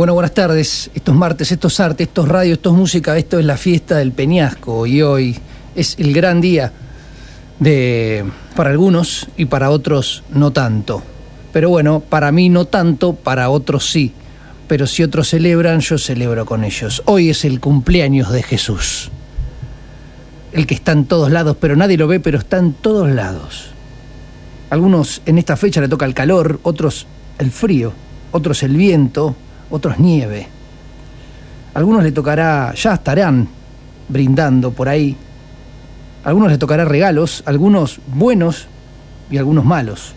Bueno, buenas tardes. Estos martes, estos artes, estos radios, estos música, esto es la fiesta del Peñasco y hoy es el gran día de para algunos y para otros no tanto. Pero bueno, para mí no tanto, para otros sí. Pero si otros celebran, yo celebro con ellos. Hoy es el cumpleaños de Jesús. El que está en todos lados, pero nadie lo ve, pero está en todos lados. Algunos en esta fecha le toca el calor, otros el frío, otros el viento, otros nieve. Algunos le tocará, ya estarán brindando por ahí. Algunos les tocará regalos, algunos buenos y algunos malos.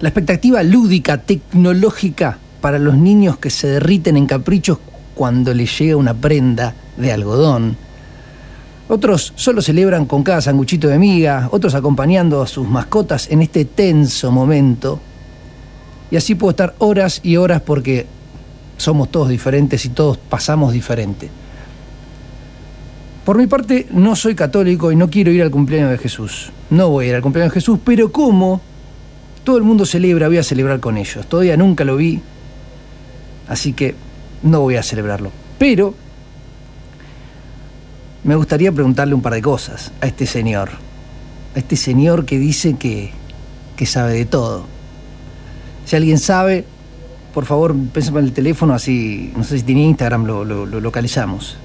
La expectativa lúdica, tecnológica para los niños que se derriten en caprichos cuando les llega una prenda de algodón. Otros solo celebran con cada sanguchito de miga, otros acompañando a sus mascotas en este tenso momento y así puedo estar horas y horas porque somos todos diferentes y todos pasamos diferente. Por mi parte, no soy católico y no quiero ir al cumpleaños de Jesús. No voy a ir al cumpleaños de Jesús, pero como todo el mundo celebra, voy a celebrar con ellos. Todavía nunca lo vi, así que no voy a celebrarlo. Pero me gustaría preguntarle un par de cosas a este señor. A este señor que dice que, que sabe de todo. Si alguien sabe, por favor, pésame en el teléfono, así, no sé si tiene Instagram, lo, localizamos.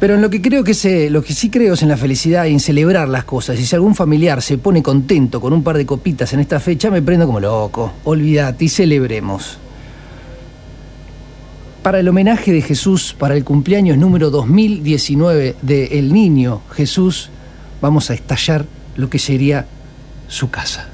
Pero en lo que creo que sé, lo que sí creo es en la felicidad y en celebrar las cosas. Y si algún familiar se pone contento con un par de copitas en esta fecha, me prendo como loco. Olvídate y celebremos. Para el homenaje de Jesús, para el cumpleaños número 2019 de El Niño Jesús, vamos a estallar lo que sería su casa.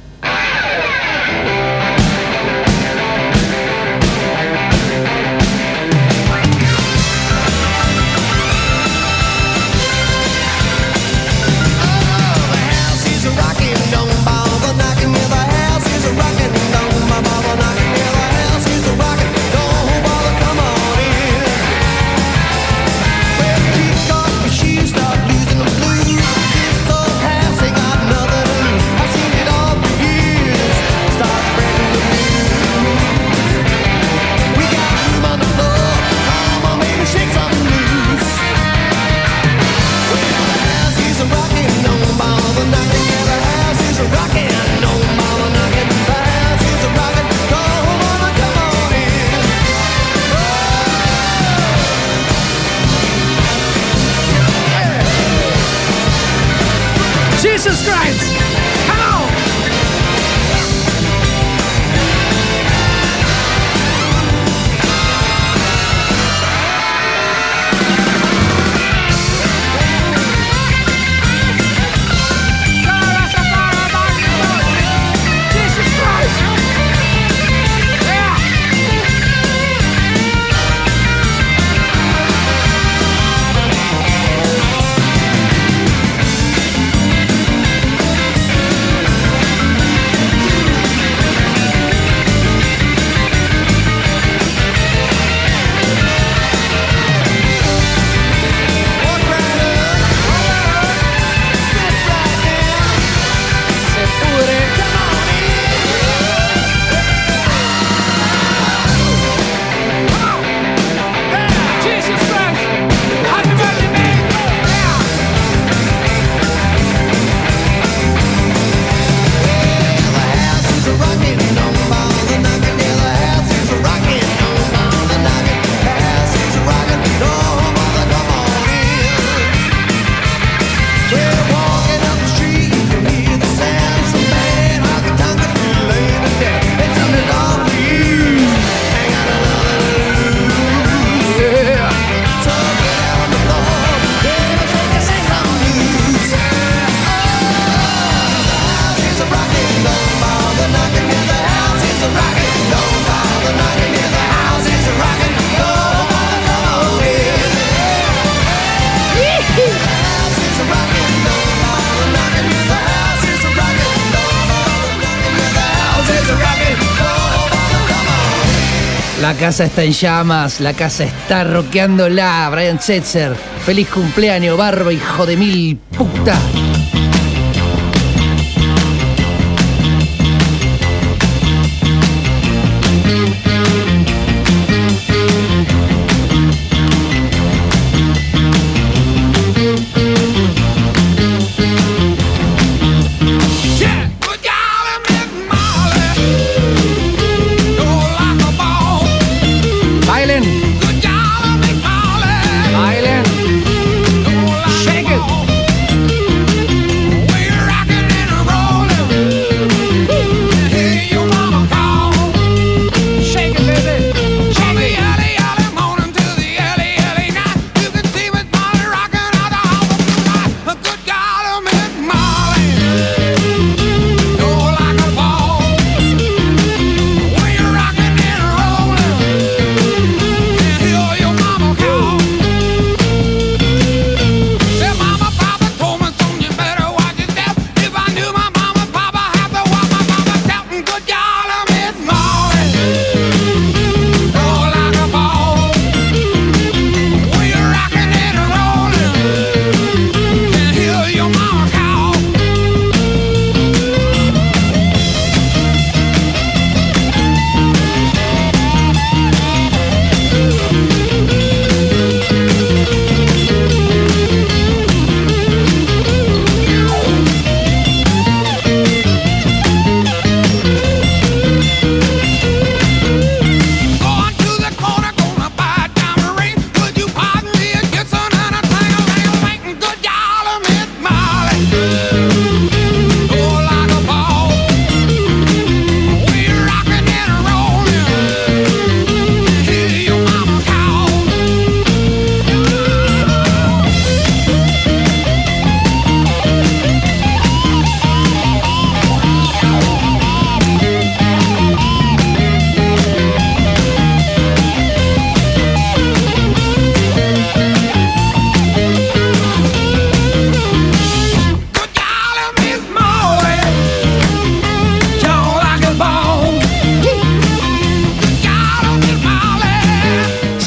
Casa está en llamas, la casa está roqueándola. Brian Setzer, feliz cumpleaños, barba, hijo de mil puta.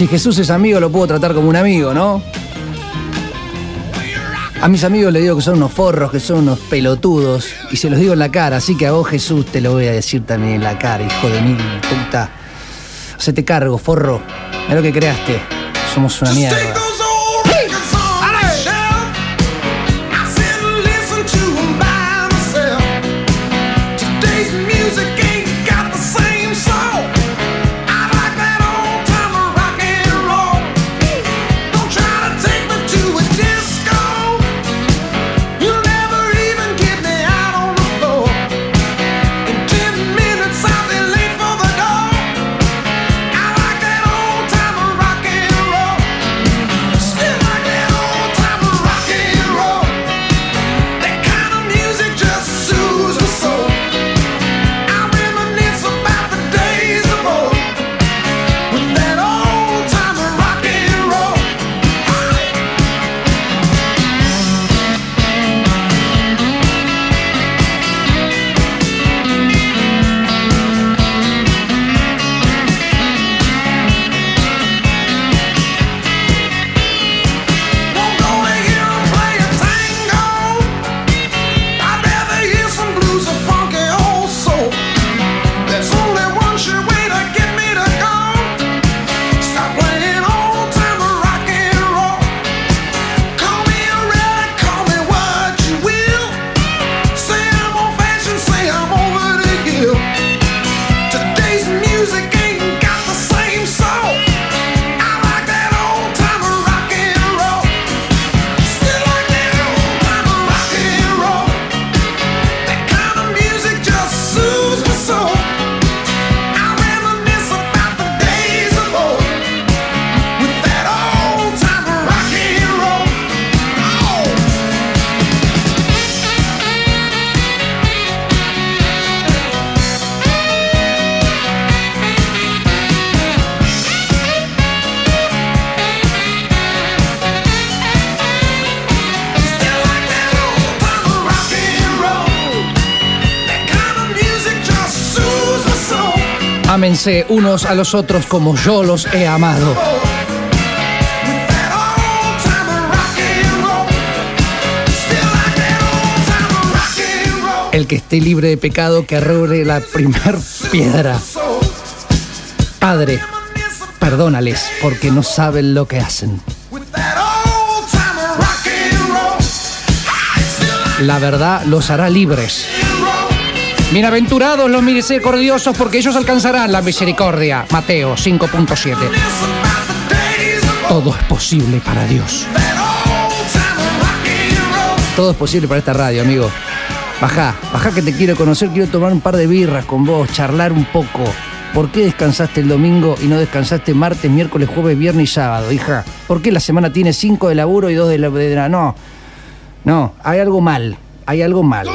Si Jesús es amigo, lo puedo tratar como un amigo, ¿no? A mis amigos les digo que son unos forros, que son unos pelotudos, y se los digo en la cara, así que a vos Jesús te lo voy a decir también en la cara, hijo de mil puta. Se te cargo, forro. Es lo que creaste. Somos una mierda. Unos a los otros como yo los he amado. El que esté libre de pecado que arroje la primer piedra. Padre, perdónales porque no saben lo que hacen. La verdad los hará libres. Bienaventurados los misericordiosos porque ellos alcanzarán la misericordia. Mateo 5.7. Todo es posible para Dios. Todo es posible para esta radio, amigo. Baja, baja que te quiero conocer, quiero tomar un par de birras con vos, charlar un poco. ¿Por qué descansaste el domingo y no descansaste martes, miércoles, jueves, viernes y sábado, hija? ¿Por qué la semana tiene cinco de laburo y dos de la... No, no, hay algo mal, hay algo mal.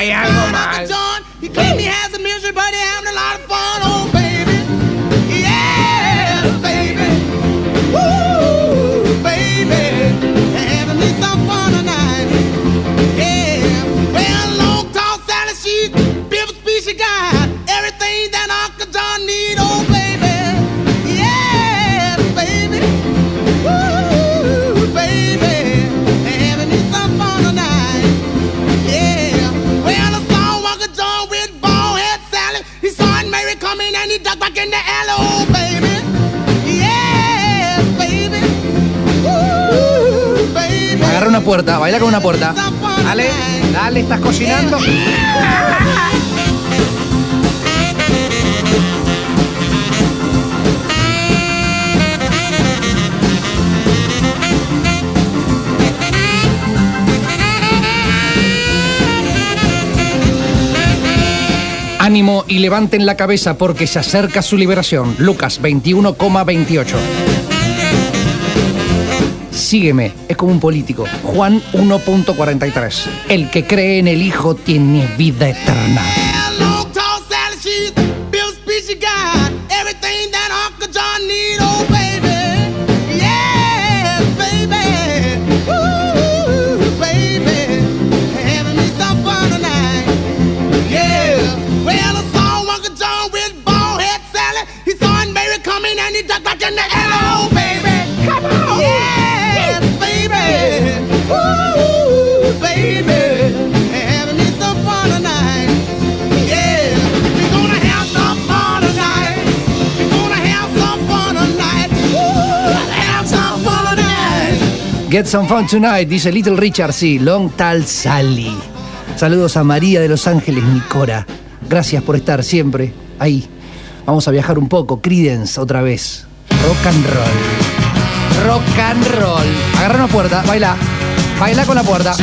Hay algo mal. Agarra puerta, baila con una puerta. Dale, dale, estás cocinando. Ánimo y levanten la cabeza porque se acerca su liberación. Lucas 21,28. Sígueme, es como un político. Juan 1.43. El que cree en el Hijo tiene vida eterna. Get some fun tonight, dice Little Richard, sí, Long Tal Sally. Saludos a María de Los Ángeles, Nicora. Gracias por estar siempre ahí. Vamos a viajar un poco, Credence otra vez. Rock and roll. Rock and roll. Agarra una puerta, baila. Baila con la puerta.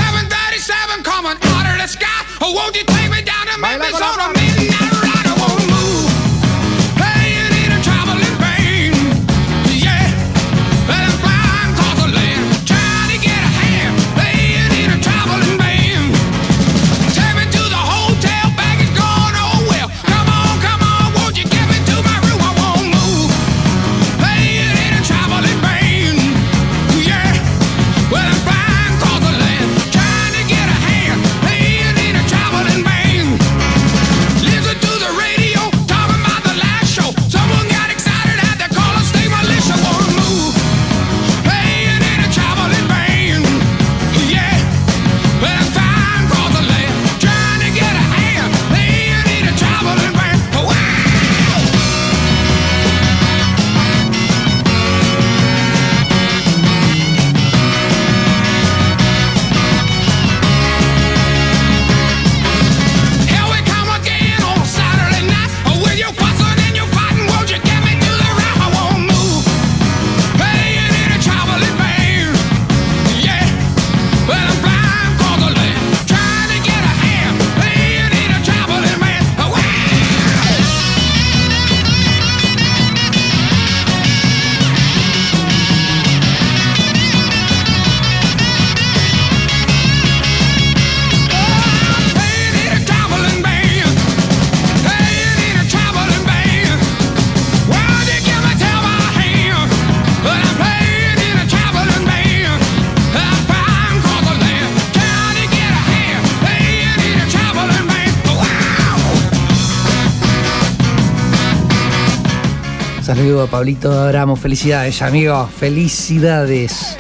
Saludos a Pablito Abramo, felicidades, amigo, felicidades.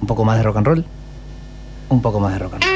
Un poco más de rock and roll, un poco más de rock and roll.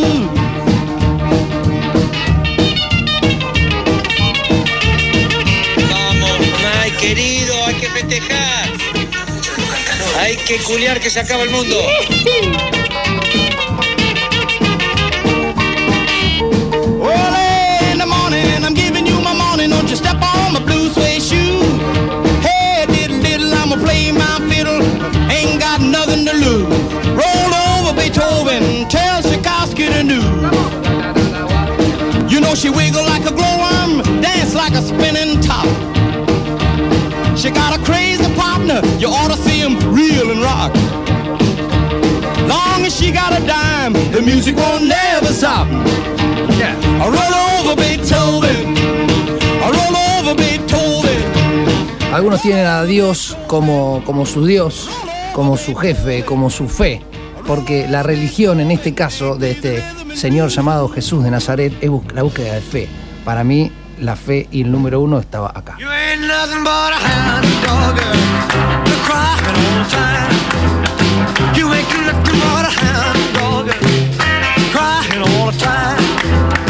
Que culiar que se acaba el mundo. In the morning, I'm giving you my morning. Don't you step on my blue suede. Hey, diddle diddle, I'ma play my fiddle. Ain't got nothing to lose. Roll over Beethoven, tell Tchaikovsky. You know she wiggle like a glowworm, dance like a spinning top. She got a crazy partner, you ought to see him reel and rock. Long as she got a dime, the music won't never stop. Yeah. I roll over Beethoven. I roll over Beethoven. Algunos tienen a Dios como, como su Dios, como su jefe, como su fe, porque la religión en este caso de este señor llamado Jesús de Nazaret es la búsqueda de fe. Para mí la fe y el número uno estaba acá. You ain't nothing but a hound dog, crying all the time.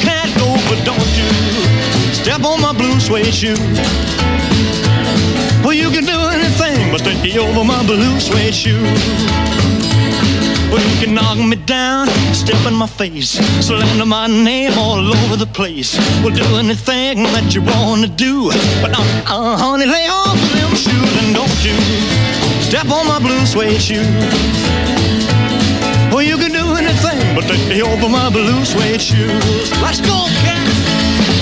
Cat, go, but don't you step on my blue suede shoe. Well, you can do anything but stay over my blue suede shoe. Well, you can knock me down, step in my face, slander my name all over the place. Well, do anything that you wanna do, but uh, uh, honey, lay off them shoes and don't you step on my blue suede shoe. Well, you can do anything but take me over my blue suede shoes. Let's go, cat.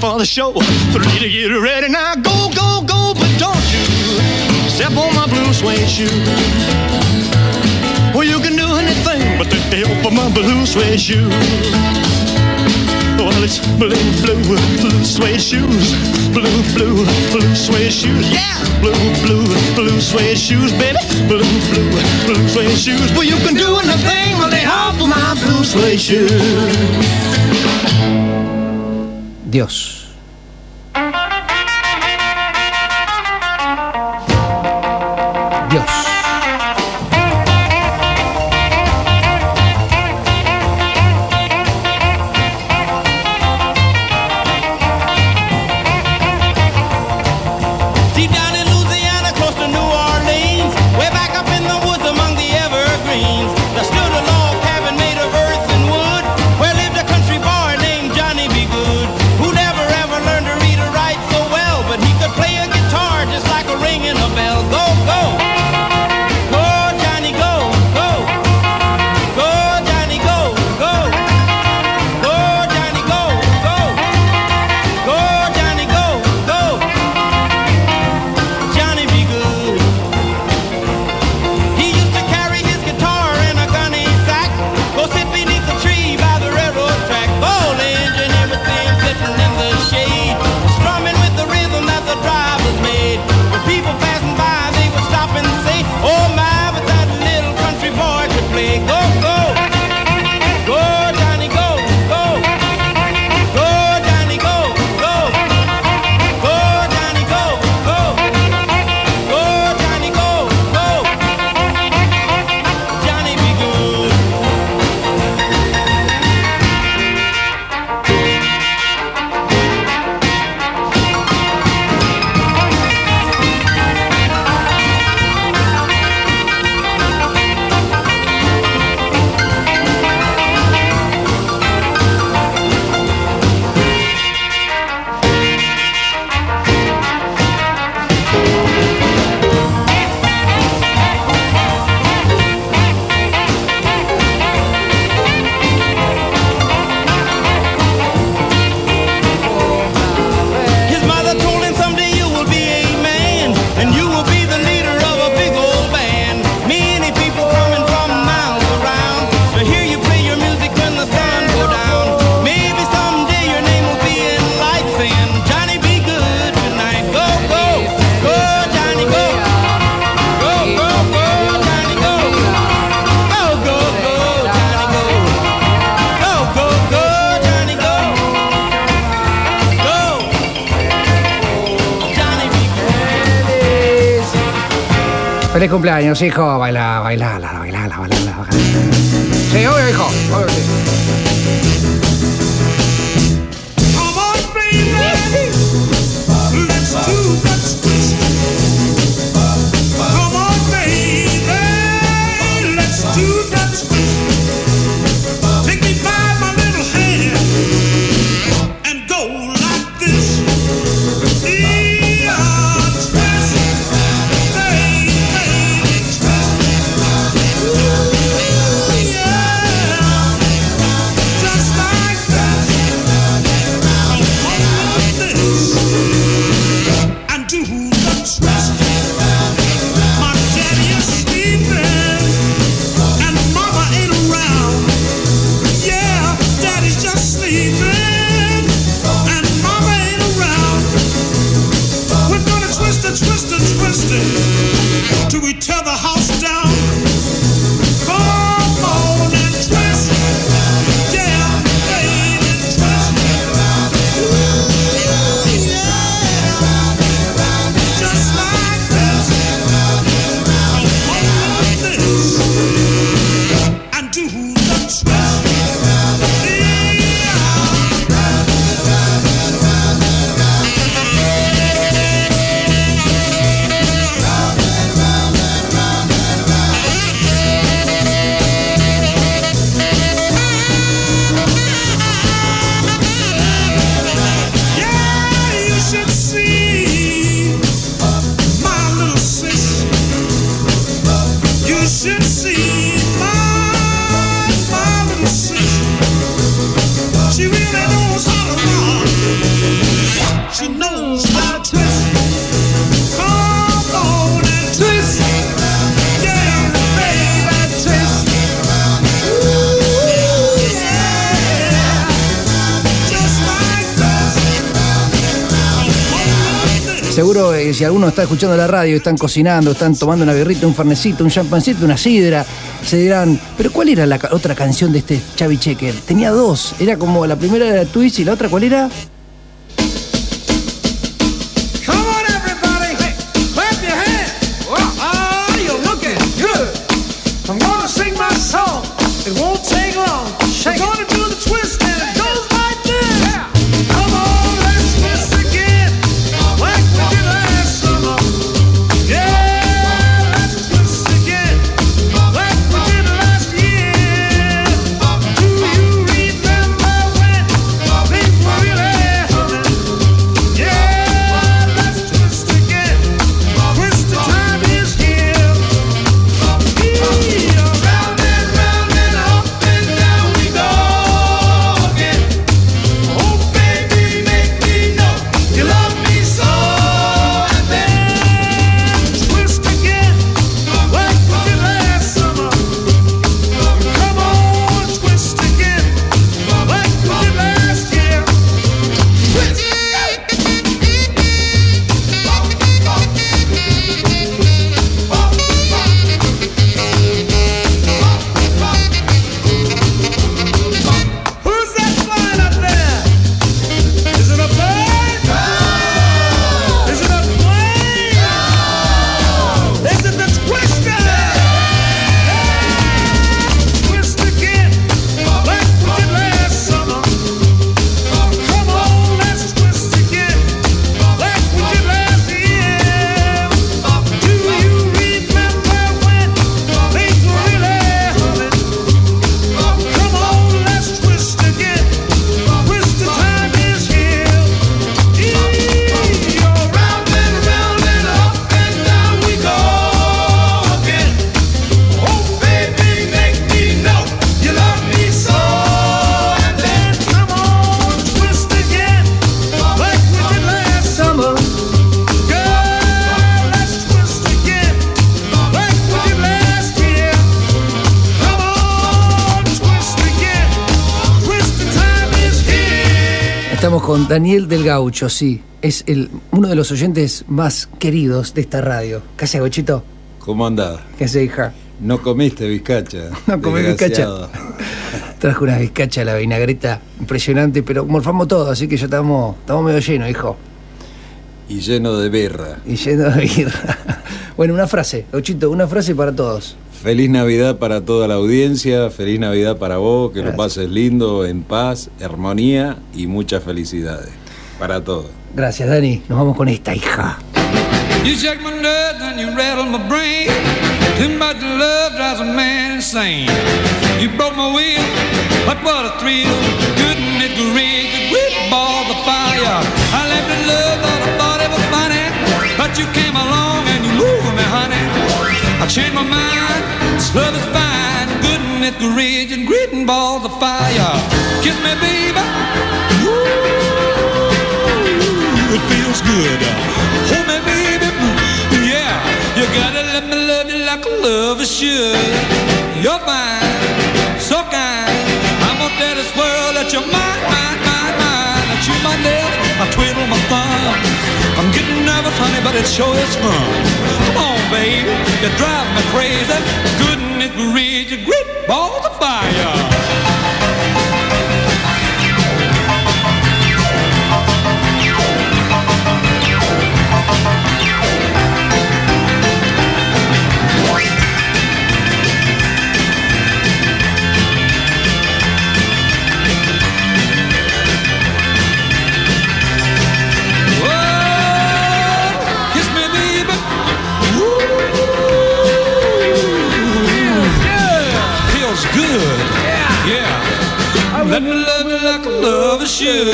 For the show, three to get ready. Now go, go, go, but don't you step on my blue suede shoe. Well, you can do anything but the tail for my blue suede shoe. Well, it's blue, blue, blue suede shoes. Blue, blue, blue suede shoes. Yeah! Blue, blue, blue suede shoes, baby. Blue, blue, blue suede shoes. Well, you can do anything but they hop for my blue suede shoes. Dios. Feliz cumpleaños, hijo. Baila, baila, baila, baila, baila, baila. Sí, obvio, hijo. Obvio, sí. Si alguno está escuchando la radio, están cocinando, están tomando una birrita, un farnecito, un champancito, una sidra, se dirán, pero ¿cuál era la otra canción de este Chavi Checker? Tenía dos, era como la primera era Twist y la otra ¿cuál era? Estamos con Daniel del Gaucho, sí, es el, uno de los oyentes más queridos de esta radio. ¿Qué hace, Gochito? ¿Cómo andás? ¿Qué hace, hija? No comiste bizcacha. No comí bizcacha. Trajo una bizcacha a la vinagreta impresionante, pero morfamos todo, así que ya estamos, estamos medio llenos, hijo. Y lleno de birra. Y lleno de birra. Bueno, una frase, Gochito, una frase para todos. Feliz Navidad para toda la audiencia, feliz Navidad para vos, que lo Gracias. pases lindo, en paz, armonía y muchas felicidades. Para todos. Gracias, Dani. Nos vamos con esta hija. You shake my nerves and you rattle my brain. Too much love drives a man insane. You broke my will, but what a thrill. Couldn't it rig a great ball of fire? But you came along and you moved me, honey. I changed my mind, this love is fine. Couldn't it rig and greeting balls of fire? Kiss me, baby. Ooh, it feels good. Hold me, baby. Yeah, you gotta let me love you like a lover should. You're fine, so kind. I'm gonna tell this world that you're mine, mine, mine, mine. I chew my nails, I twiddle my thumbs. I'm getting nervous, honey, but it sure is fun. Come on, baby, you drive me crazy. Goodness gracious, great balls of fire. A lover should.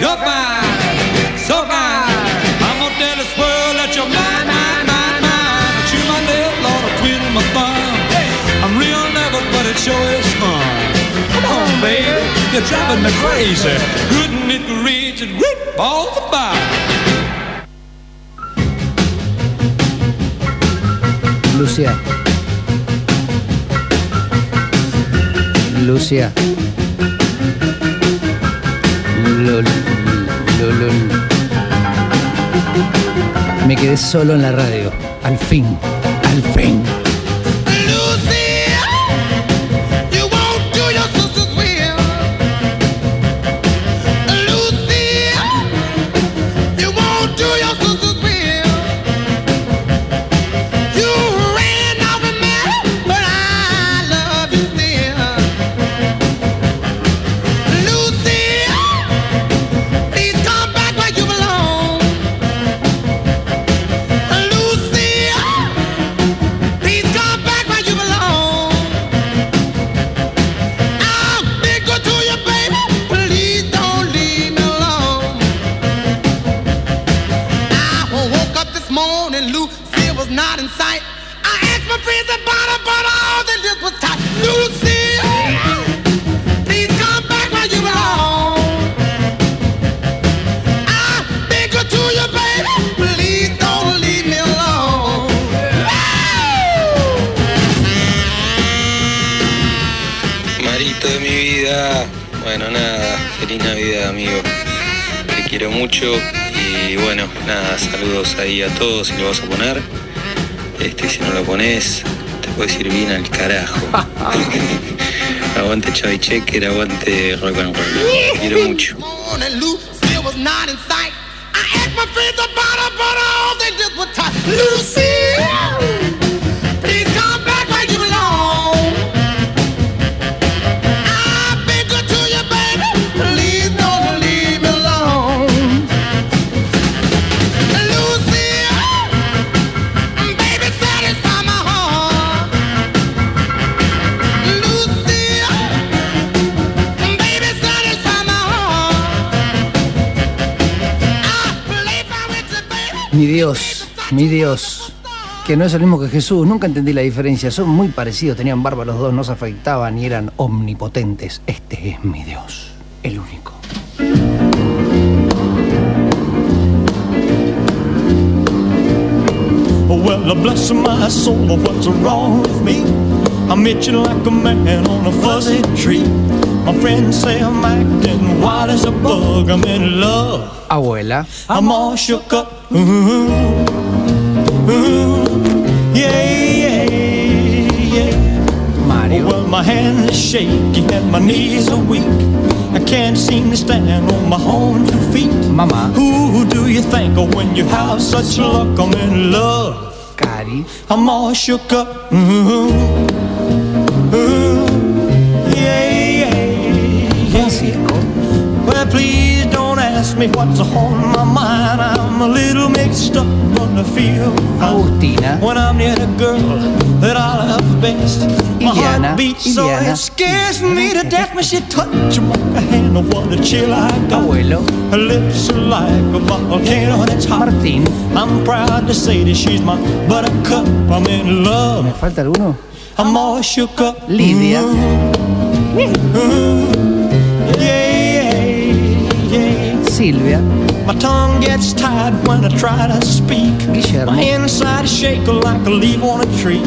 You're fine, so fine. I'm gonna tell this world that you're mine, mine, mine, mine. Chew my nail, Lord, I twiddle my thumb. I'm real nervous, but it sure is fun. Come on, baby, you're driving me crazy. And it reach and whip balls of fire. Lucia. Lucia. Me quedé solo en la radio. Al fin. Al fin. Bueno, nada, feliz Navidad, amigo. Te quiero mucho y bueno, nada, saludos ahí a todos si lo vas a poner. Este, si no lo pones, te puedes ir bien al carajo. aguante Chavi Checker, aguante rock and roll. Te quiero mucho. Dios, mi Dios. Que no es el mismo que Jesús. Nunca entendí la diferencia. Son muy parecidos. Tenían barba los dos, no se afeitaban y eran omnipotentes. Este es mi Dios. El único. Well, bless my soul, what's wrong with me? I'm itching like a man on a fuzzy tree. My friends say I'm acting wild as a bug. I'm in love. Abuela. I'm all shook up. Ooh, ooh, yeah, yeah, yeah. Mario. Oh, well, my hands are shaky and my knees are weak. I can't seem to stand on my own two feet. Mamá. Who do you think of when you have such luck? I'm in love. Cari. I'm all shook up. Ooh, me what's on my mind. I'm a little mixed up, but I feel oh, fine. Agustina. When I'm near the girl that I love best, my Iliana, heart beats so it scares me to death when she touches my hand. Oh, what a chill I got. Abuelo. Her lips are like a volcano that's hot. Martín. I'm proud to say that she's my buttercup. I'm in ¿Me love. falta alguno? I'm all shook up. Lidia. Ooh, ooh, yeah, yeah, yeah. Silvia. My tongue gets tied when I try to speak. Guillermo. My inside is shaking like a leaf on a tree.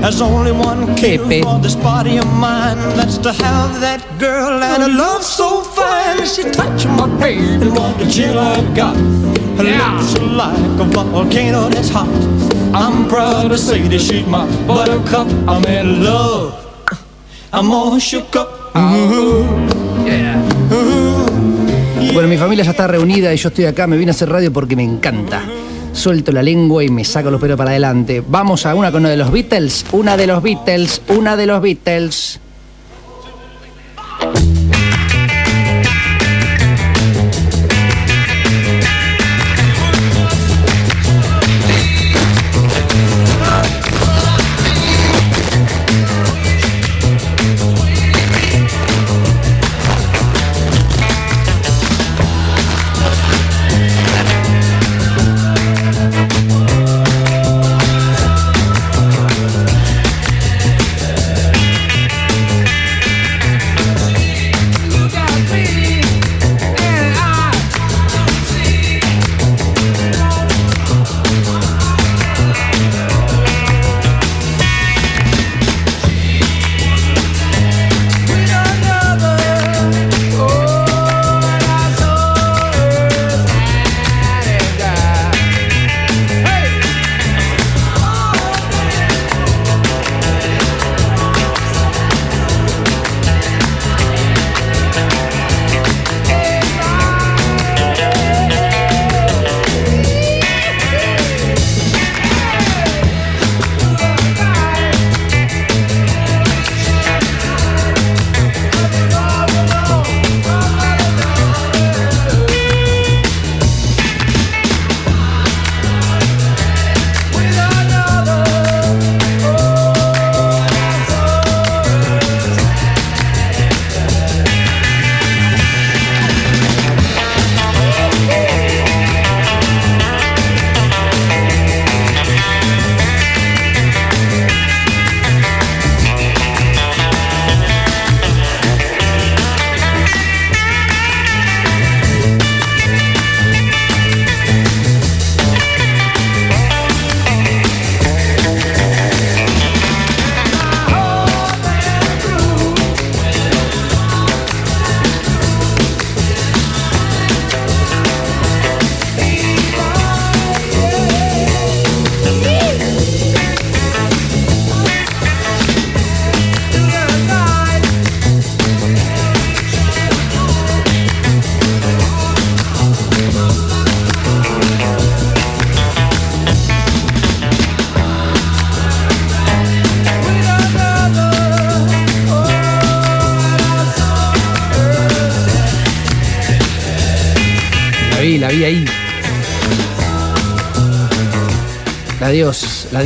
There's only one cure Pepe. for this body of mine. That's to have that girl and a love so fine. She touching my head and what the chill I've got. Her lips are like a volcano that's hot. I'm proud to say that she's my buttercup. I'm in love. I'm all shook up. Mm-hmm. Bueno, mi familia ya está reunida y yo estoy acá, me vine a hacer radio porque me encanta. Suelto la lengua y me saco los pelos para adelante. Vamos a una con uno de los Beatles, una de los Beatles, una de los Beatles.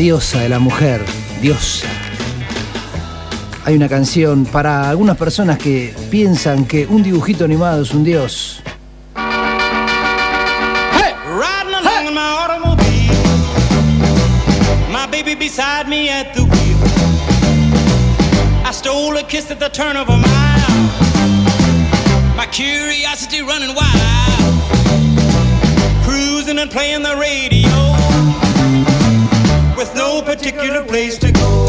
Diosa de la mujer, diosa. Hay una canción para algunas personas que piensan que un dibujito animado es un dios. Beside me at the wheel. I stole a kiss at the turn of a mile. My curiosity running wild. Cruising and playing the radio. With no particular place to go.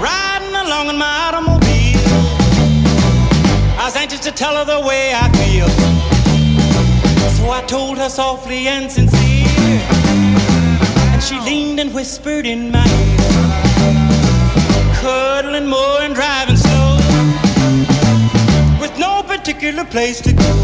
Riding along in my automobile. I was anxious to tell her the way I feel. So I told her softly and sincere. And she leaned and whispered in my ear. Cuddling more and driving slow. With no particular place to go.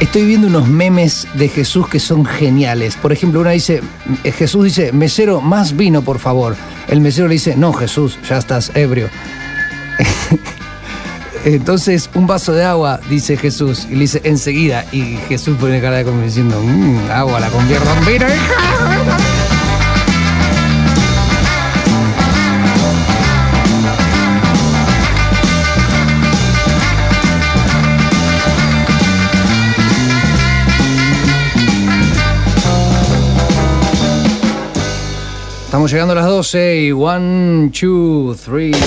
Estoy viendo unos memes de Jesús que son geniales. Por ejemplo, una dice, eh, Jesús dice, mesero, más vino, por favor. El mesero le dice, no, Jesús, ya estás ebrio. Entonces, un vaso de agua, dice Jesús, y le dice, enseguida. Y Jesús pone cara de como diciendo, "Mm, agua, la convierto en vino, Estamos llegando a las 12 y 1, 2, 3. 1,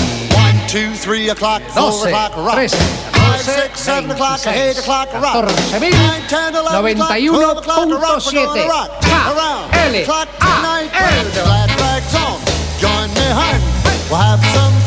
2, 3 o'clock, 12, 13, 14, K, L, A, L. Join me. We'll have some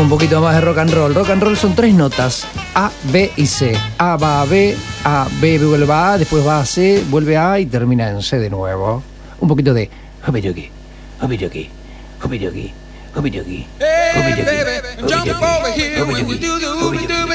un poquito más de rock and roll. Rock and roll son tres notas. A, B y C. A va a B, A, B vuelve a A, después va a C, vuelve a A y termina en C de nuevo. Un poquito de hobiyoki, hobiyoki, hobiyoki, hobiyoki, Hey, hobiyoki, baby, jump hobiyoki,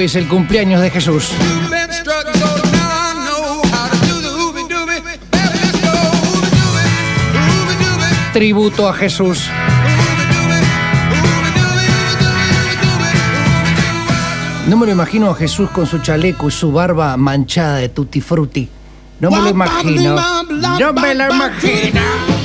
Es el cumpleaños de Jesús. Tributo a Jesús. No me lo imagino a Jesús con su chaleco y su barba manchada de tutti frutti. No me lo imagino. No me lo imagino.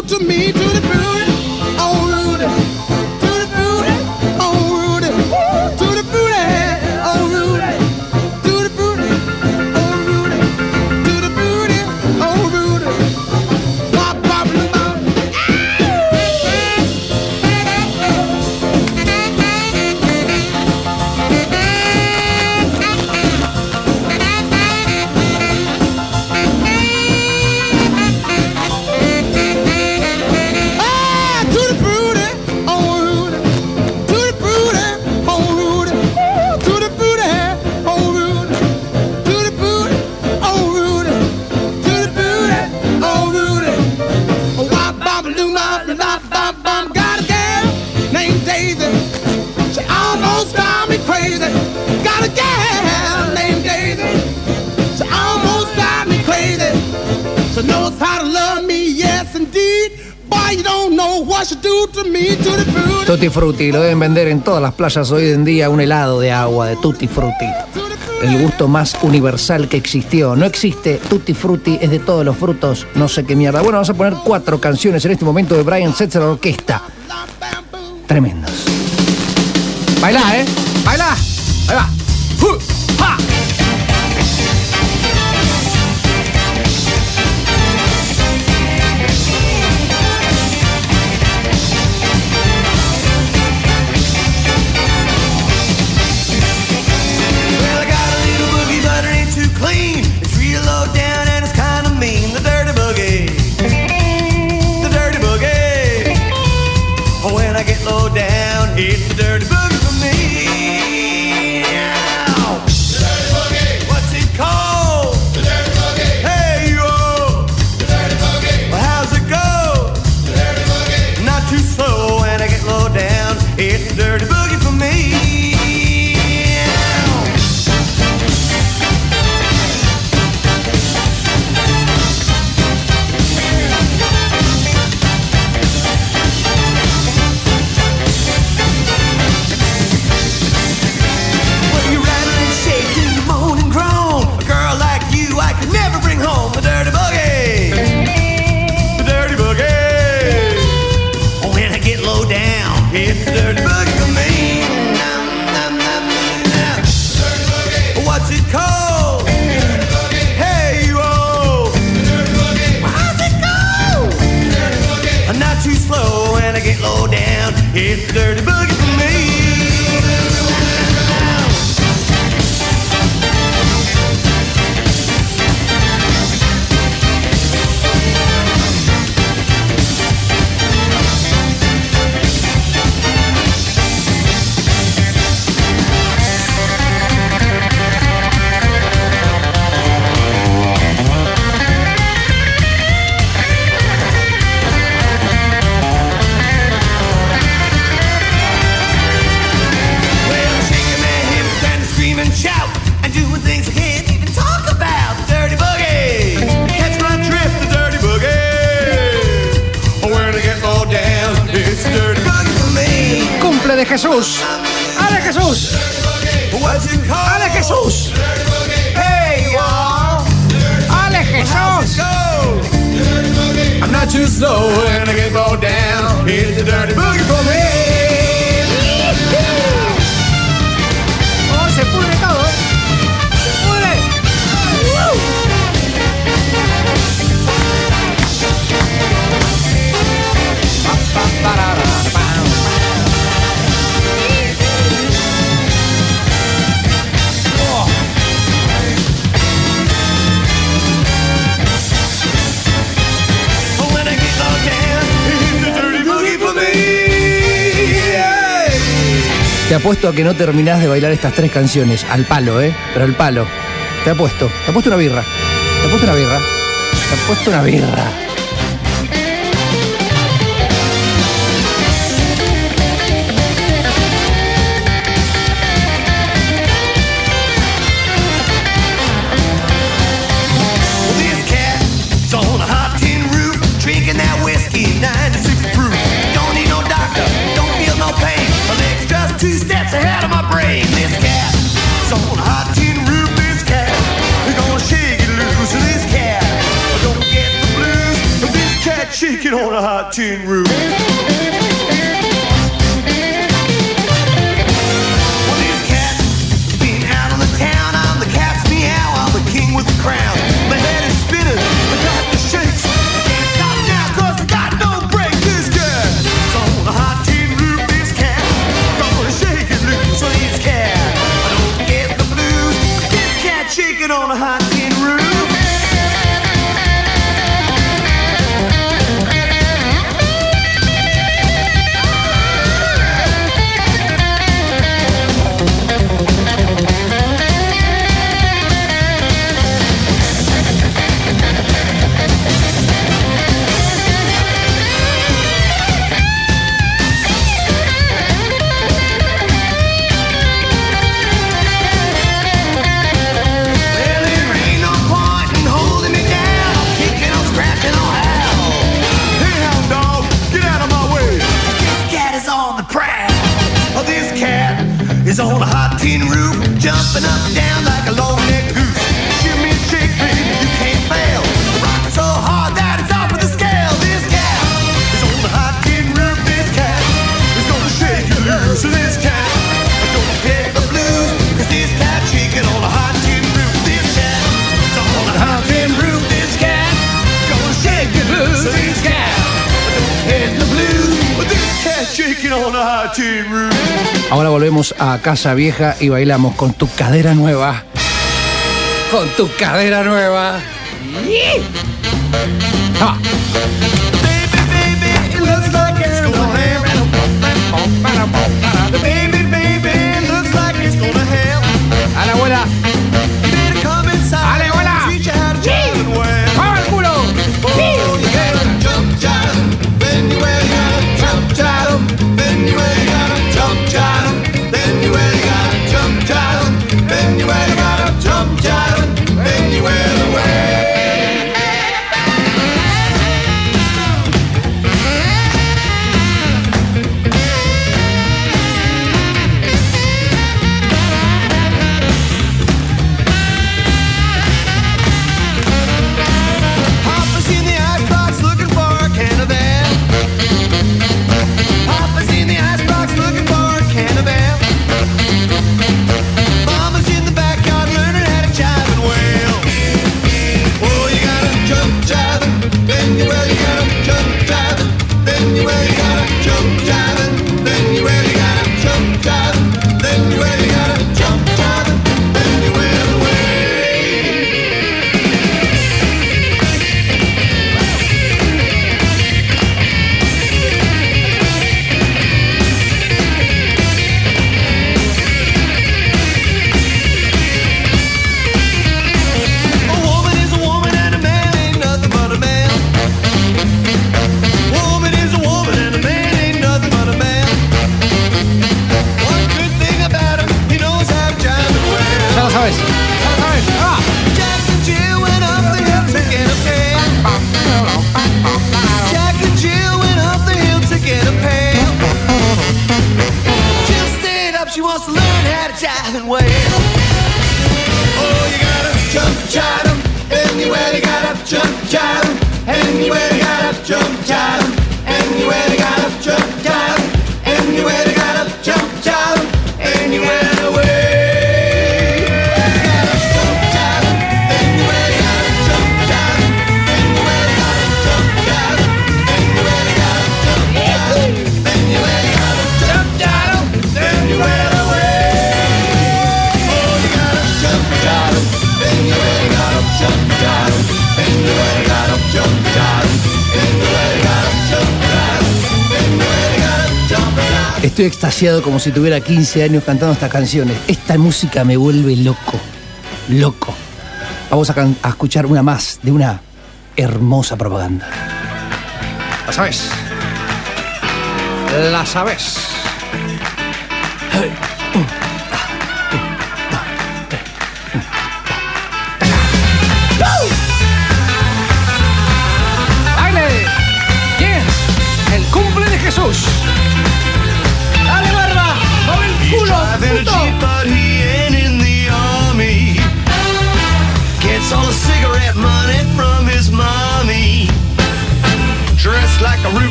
to me, to the Frutti, lo deben vender en todas las playas hoy en día, un helado de agua de Tutti Frutti. El gusto más universal que existió. No existe Tutti Frutti, es de todos los frutos, no sé qué mierda. Bueno, vamos a poner cuatro canciones en este momento de Brian Setzer Orquesta. Tremendos. baila ¿eh? baila a que no terminás de bailar estas tres canciones. Al palo, ¿eh? Pero al palo. Te apuesto. Te apuesto una birra. Te apuesto una birra. Te apuesto una birra. casa vieja y bailamos con tu cadera nueva. Con tu cadera nueva. A la abuela como si tuviera 15 años cantando estas canciones. Esta música me vuelve loco, loco. Vamos a, a escuchar una más de una hermosa propaganda. La sabes. La sabes.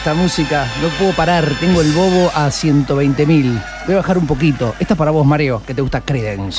esta música. No puedo parar. Tengo el bobo a 120 mil. Voy a bajar un poquito. Esta es para vos, Mario, que te gusta Credence.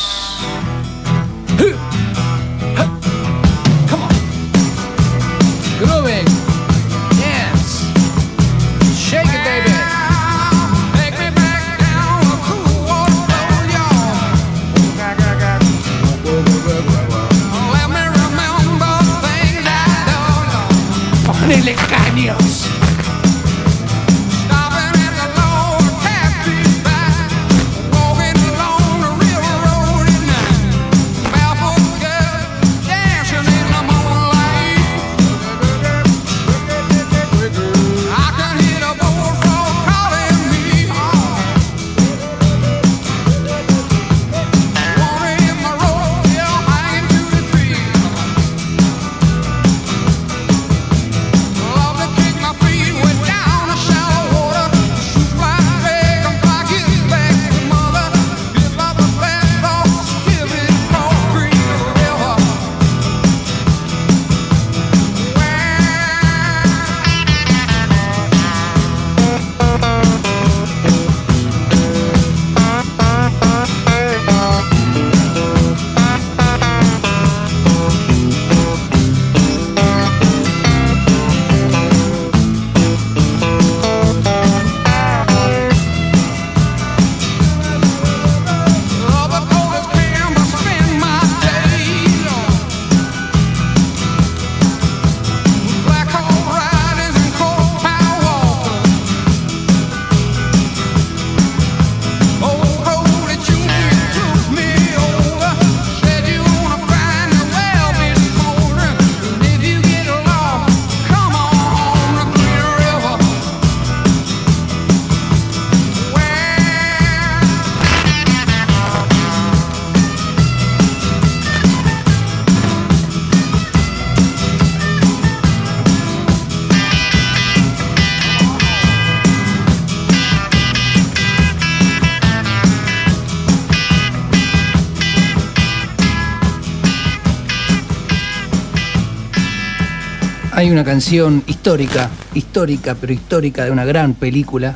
Hay una canción histórica, histórica, pero histórica de una gran película.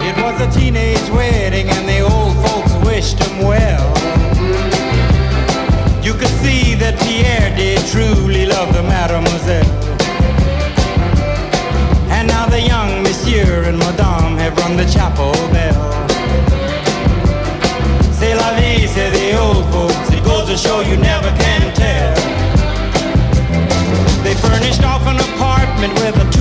It was a teenage wedding and the old folks wished him well. You could see that Pierre did truly love the mademoiselle. And now the young monsieur and madame have rung the chapel bell. C'est la vie, say the old folks. It goes to show you never apartment with a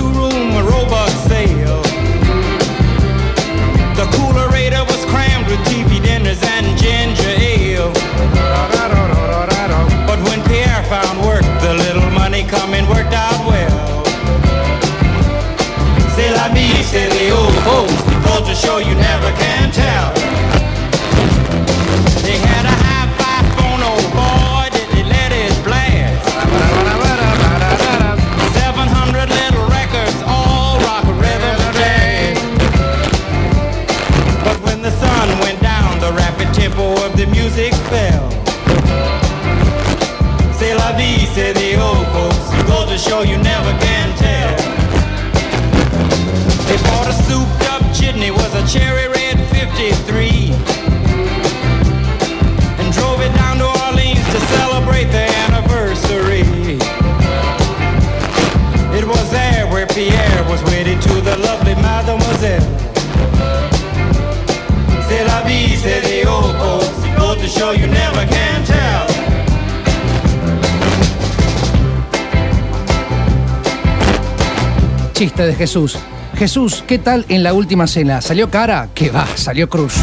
Show you never can tell. They bought a souped up jitney, was a cherry red 53. And drove it down to Orleans to celebrate the anniversary. It was there where Pierre was wedded to the lovely mademoiselle. C'est la vie, say the old folks. It to show you never can De Jesús. Jesús, ¿qué tal en la última cena? ¿Salió cara? Que va, salió cruz.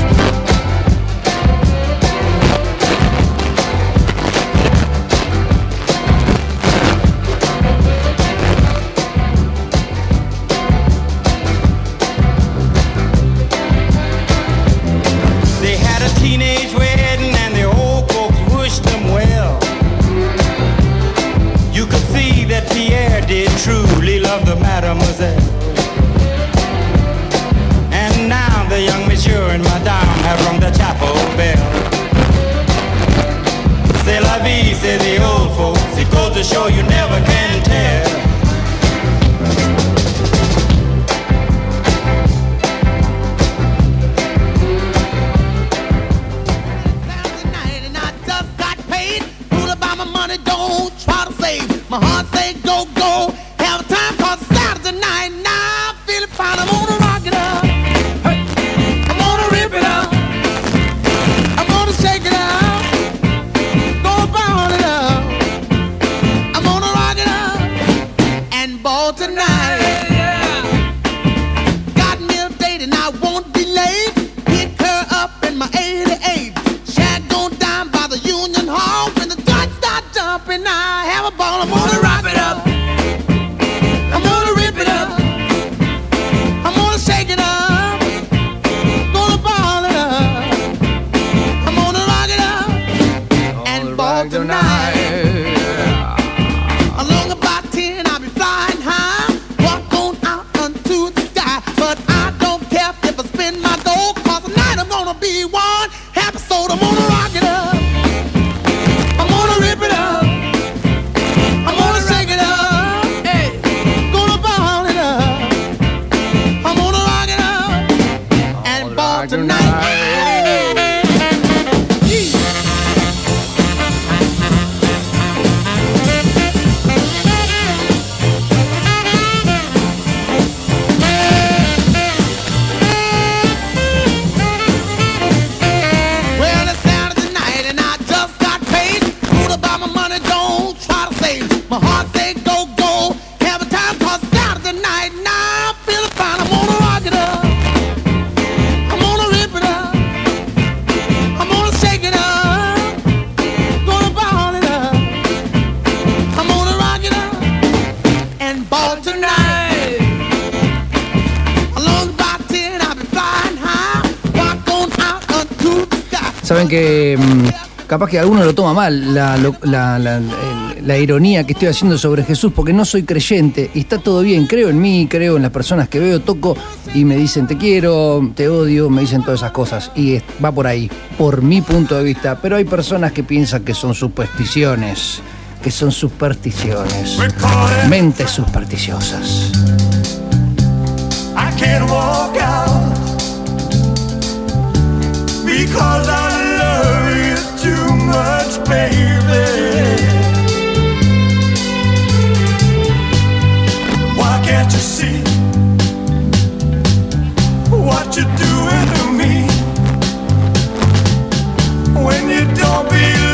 Capaz que alguno lo toma mal, la, ironía que estoy haciendo sobre Jesús, porque no soy creyente y está todo bien. Creo en mí, creo en las personas que veo, toco y me dicen te quiero, te odio, me dicen todas esas cosas. Y va por ahí, por mi punto de vista. Pero hay personas que piensan que son supersticiones. que son supersticiones, mentes supersticiosas. Too much, baby. Why can't you see what you're doing to me when you don't believe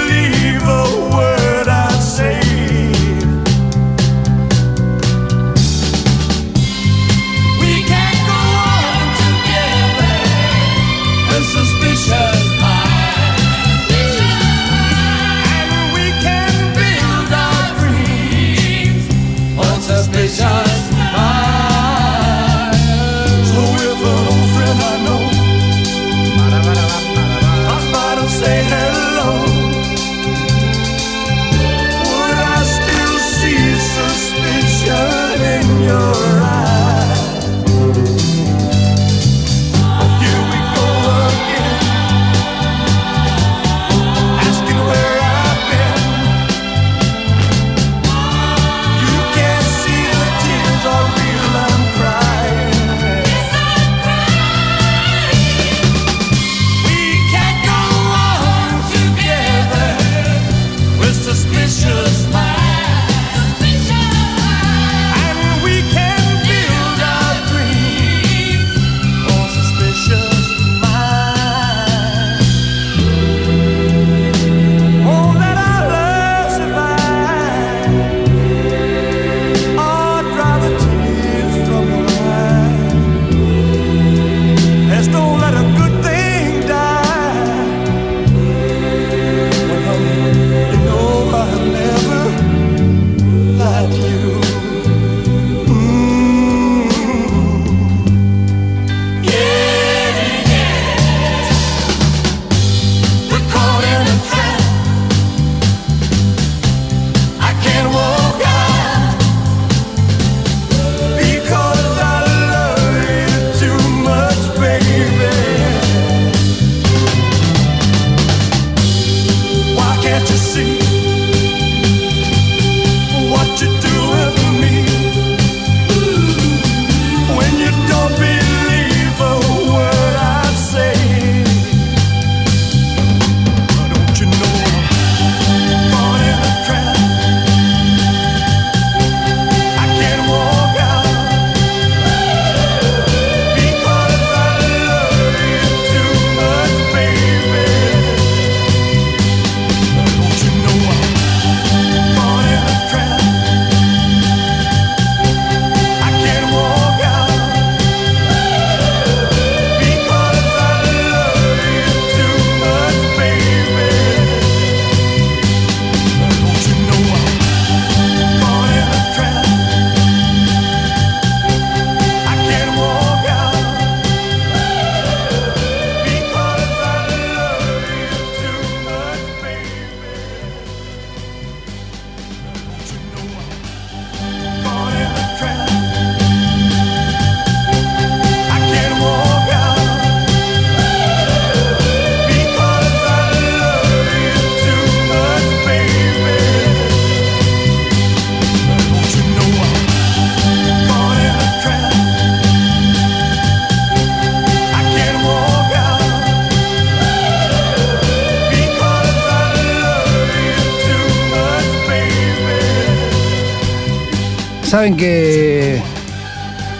Saben que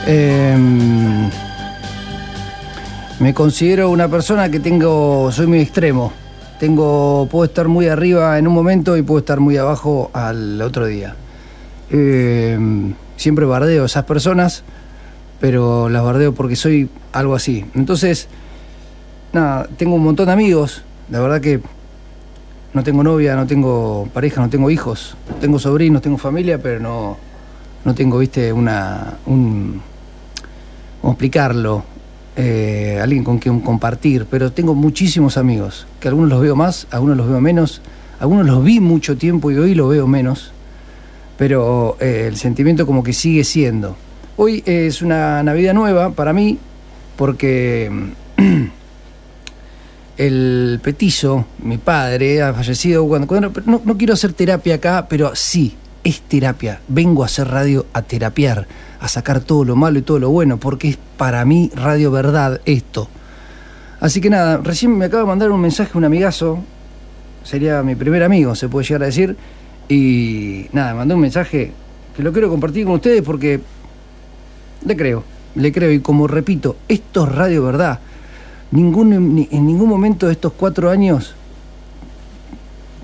em, me considero una persona que tengo, soy muy extremo. Tengo, puedo estar muy arriba en un momento y puedo estar muy abajo al otro día. Em, siempre bardeo a esas personas, pero las bardeo porque soy algo así. Entonces, nada, tengo un montón de amigos. La verdad que no tengo novia, no tengo pareja, no tengo hijos. Tengo sobrinos, tengo familia, pero no, no tengo, viste, una. un. ¿Cómo explicarlo? Eh, alguien con quien compartir, pero tengo muchísimos amigos, que algunos los veo más, algunos los veo menos, algunos los vi mucho tiempo y hoy los veo menos, pero eh, el sentimiento como que sigue siendo. Hoy es una Navidad nueva para mí, porque el petizo, mi padre, ha fallecido cuando, no quiero hacer terapia acá, pero sí, es terapia. Vengo a hacer radio a terapiar, a sacar todo lo malo y todo lo bueno, porque es para mí radio verdad esto. Así que nada, recién me acaba de mandar un mensaje un amigazo, sería mi primer amigo, se puede llegar a decir, y nada, mandó un mensaje que lo quiero compartir con ustedes porque le creo, le creo, y como repito, esto es radio verdad. Ningún, ni- en ningún momento de estos cuatro años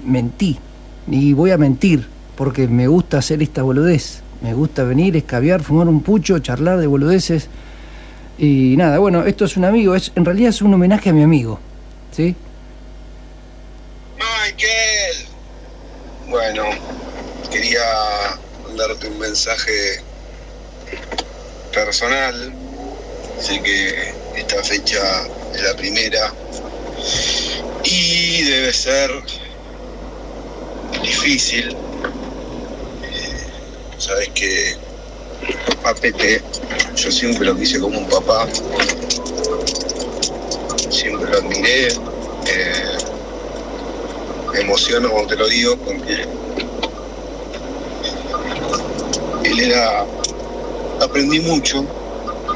mentí, ni voy a mentir, porque me gusta hacer esta boludez. Me gusta venir, escabiar, fumar un pucho, charlar de boludeces. Y nada, bueno, esto es un amigo, es, en realidad es un homenaje a mi amigo. ¿Sí? Michael. Bueno, quería mandarte un mensaje personal. Sé que esta fecha es la primera y debe ser difícil. Sabes que a Pepe yo siempre lo quise como un papá. Siempre lo admiré. eh, me emociono cuando te lo digo porque él era aprendí mucho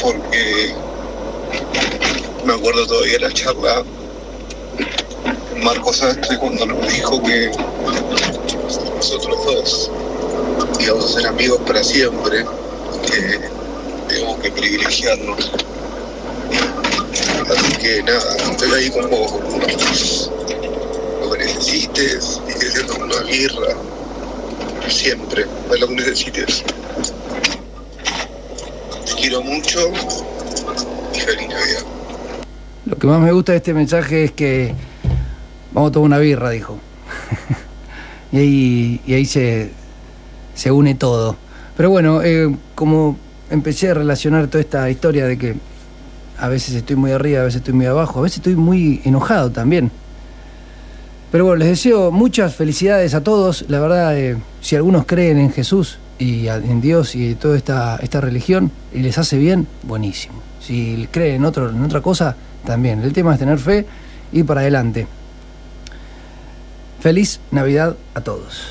porque me acuerdo todavía la charla Marcos Astre cuando nos dijo que nosotros dos íbamos a ser amigos para siempre y tenemos que privilegiarnos así que nada estoy ahí con vos lo que necesites, y que sea una birra, siempre, para lo que necesites. Te quiero mucho y feliz Navidad. Lo que más me gusta de este mensaje es que vamos a tomar una birra, dijo. y ahí, y ahí se, se une todo. Pero bueno, eh, como empecé a relacionar toda esta historia de que a veces estoy muy arriba, a veces estoy muy abajo, a veces estoy muy enojado también. Pero bueno, les deseo muchas felicidades a todos. La verdad, eh, si algunos creen en Jesús y en Dios y toda esta, esta religión y les hace bien, buenísimo. Si creen en, en otra cosa, también. El tema es tener fe y para adelante. Feliz Navidad a todos.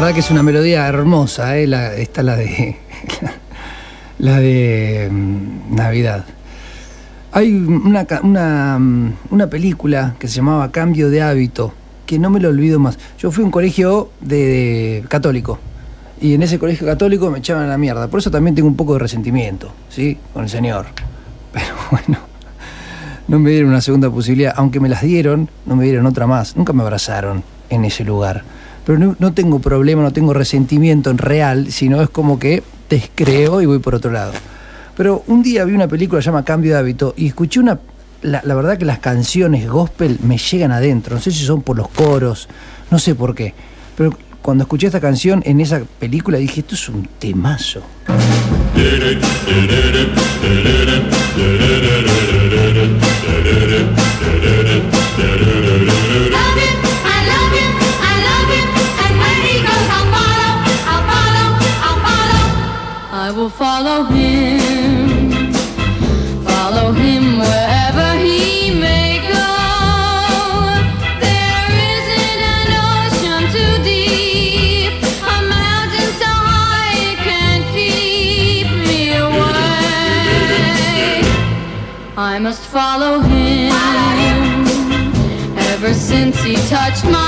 verdad que es una melodía hermosa, ¿eh? La, esta la de. La de mm, Navidad. Hay una, mm, una película que se llamaba Cambio de hábito, que no me lo olvido más. Yo fui a un colegio de, católico. Y en ese colegio católico me echaban la mierda. Por eso también tengo un poco de resentimiento, ¿sí? Con el Señor. Pero bueno, no me dieron una segunda posibilidad. Aunque me las dieron, no me dieron otra más. Nunca me abrazaron en ese lugar. Pero no, tengo problema, no tengo resentimiento en real, sino es como que descreo y voy por otro lado. Pero un día vi una película que llama Cambio de Hábito y escuché una. La verdad que las canciones gospel me llegan adentro. No sé si son por los coros, no sé por qué. Pero cuando escuché esta canción en esa película dije, esto es un temazo. Follow him, follow him wherever he may go. There isn't an ocean too deep, a mountain so high it can't keep me away. I must follow him. Ever since he touched my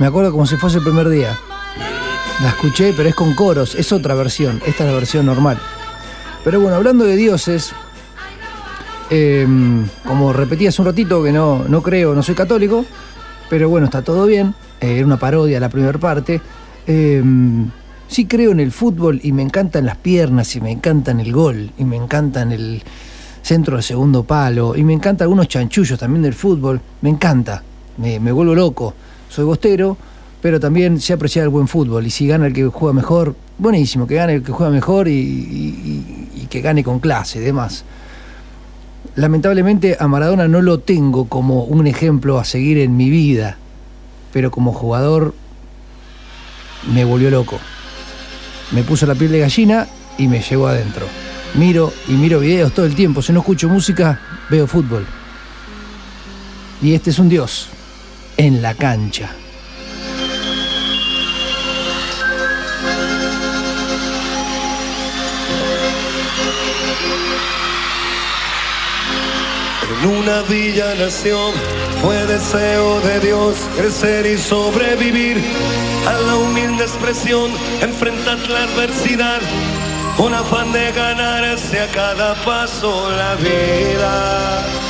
Me acuerdo como si fuese el primer día. La escuché, pero es con coros, es otra versión. Esta es la versión normal. Pero bueno, hablando de dioses, eh, como repetí hace un ratito que no, no creo, no soy católico, pero bueno, está todo bien. eh, Era una parodia la primera parte. Eh, sí creo en el fútbol y me encantan las piernas y me encantan el gol y me encantan el centro del segundo palo y me encantan algunos chanchullos también del fútbol. Me encanta, me, me vuelvo loco. Soy bostero, pero también sé apreciar el buen fútbol y si gana el que juega mejor, buenísimo, que gane el que juega mejor y, y- que gane con clase y demás. Lamentablemente a Maradona no lo tengo como un ejemplo a seguir en mi vida, pero como jugador me volvió loco. Me puso la piel de gallina y me llevó adentro. Miro y miro videos todo el tiempo. Si no escucho música, veo fútbol. Y este es un dios en la cancha. En una villa nació, fue deseo de Dios crecer y sobrevivir a la humilde expresión, enfrentar la adversidad, con afán de ganarse a cada paso la vida.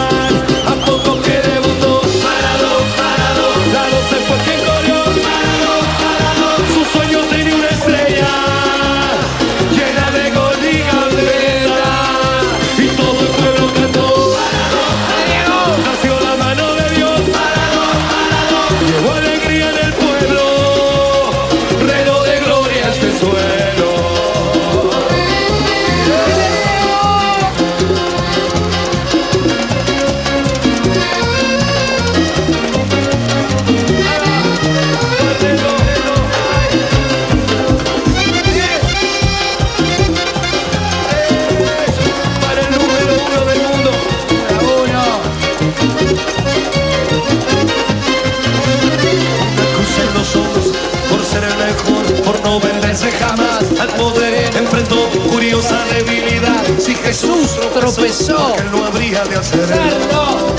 Jesús tropezó, él no habría de hacerlo.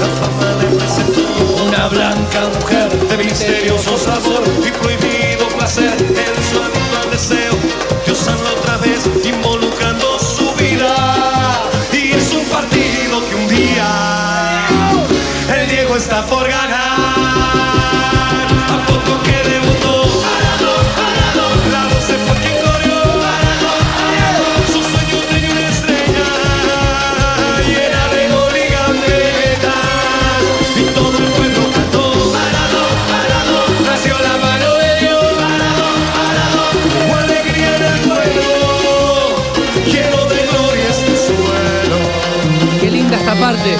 La fama le presentó una blanca mujer de misterioso sabor y prohibido placer en su deseo.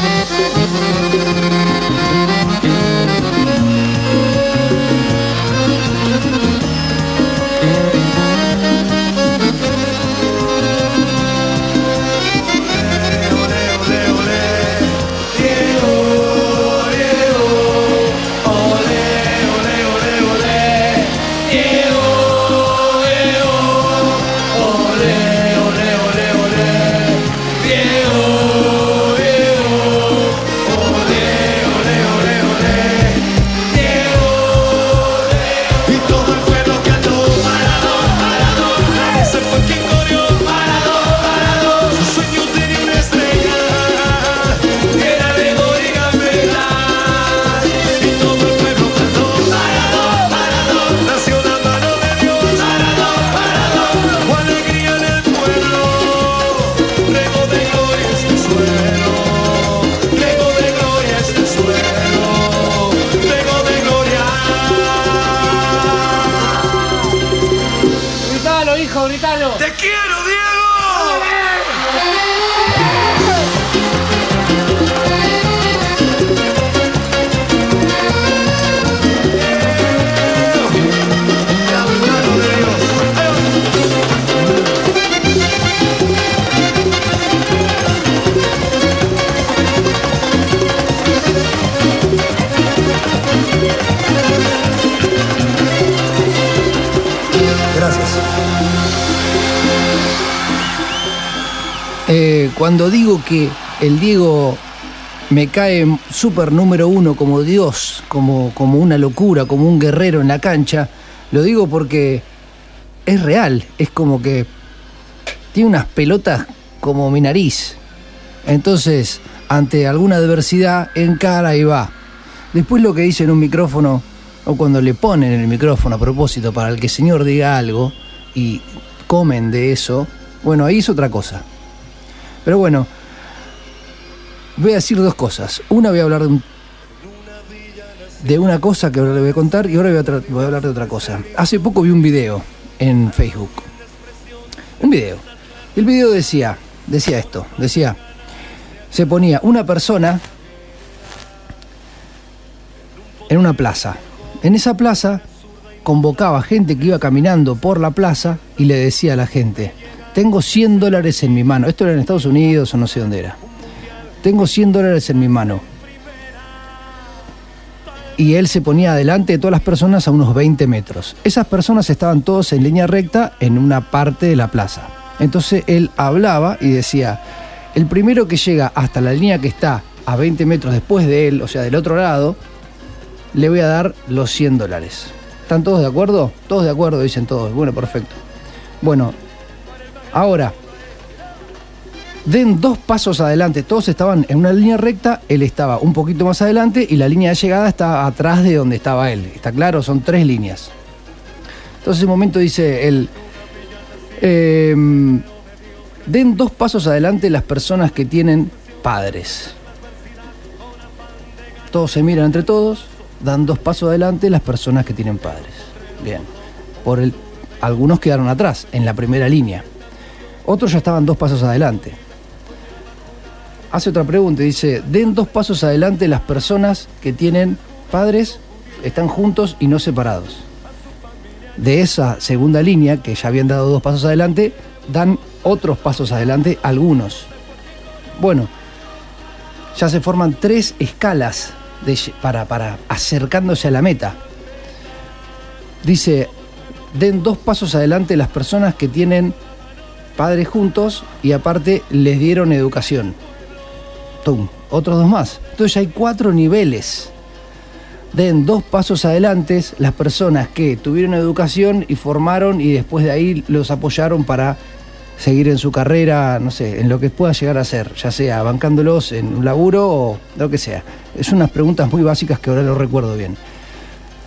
Esta parte. Cuando digo que el Diego me cae súper número uno como Dios, como, como una locura, como un guerrero en la cancha, lo digo porque es real, es como que tiene unas pelotas como mi nariz. Entonces, ante alguna adversidad, encara y va. Después lo que dice en un micrófono, o cuando le ponen el micrófono a propósito para el que el señor diga algo y comen de eso, bueno, ahí es otra cosa. Pero bueno, voy a decir dos cosas. Una voy a hablar de, un- de una cosa que ahora le voy a contar y ahora voy a, voy a hablar de otra cosa. Hace poco vi un video en Facebook. Un video. El video decía, decía esto, decía, se ponía una persona en una plaza. En esa plaza convocaba gente que iba caminando por la plaza y le decía a la gente, tengo 100 dólares en mi mano. Esto era en Estados Unidos o no sé dónde era. Tengo 100 dólares en mi mano. Y él se ponía adelante de todas las personas a unos 20 metros. Esas personas estaban todos en línea recta en una parte de la plaza. Entonces él hablaba y decía, El primero que llega hasta la línea que está a 20 metros después de él, o sea, del otro lado, le voy a dar los 100 dólares. ¿Están todos de acuerdo? Todos de acuerdo, dicen todos. Bueno, perfecto. Bueno, ahora, den dos pasos adelante. Todos estaban en una línea recta, él estaba un poquito más adelante y la línea de llegada está atrás de donde estaba él. ¿Está claro? Son tres líneas. Entonces, en un momento dice él, em, den dos pasos adelante las personas que tienen padres. Todos se miran entre todos, dan dos pasos adelante las personas que tienen padres. Bien. Por el, algunos quedaron atrás, en la primera línea. Otros ya estaban dos pasos adelante. Hace otra pregunta, y dice, den dos pasos adelante las personas que tienen padres, están juntos y no separados. De esa segunda línea, que ya habían dado dos pasos adelante, dan otros pasos adelante algunos. Bueno, ya se forman tres escalas para, para acercándose a la meta. Dice, den dos pasos adelante las personas que tienen padres juntos y aparte les dieron educación. Tum, otros dos más. Entonces hay cuatro niveles. Den dos pasos adelante las personas que tuvieron educación y formaron y después de ahí los apoyaron para seguir en su carrera, no sé, en lo que pueda llegar a ser, ya sea bancándolos en un laburo o lo que sea. Es unas preguntas muy básicas que ahora no recuerdo bien.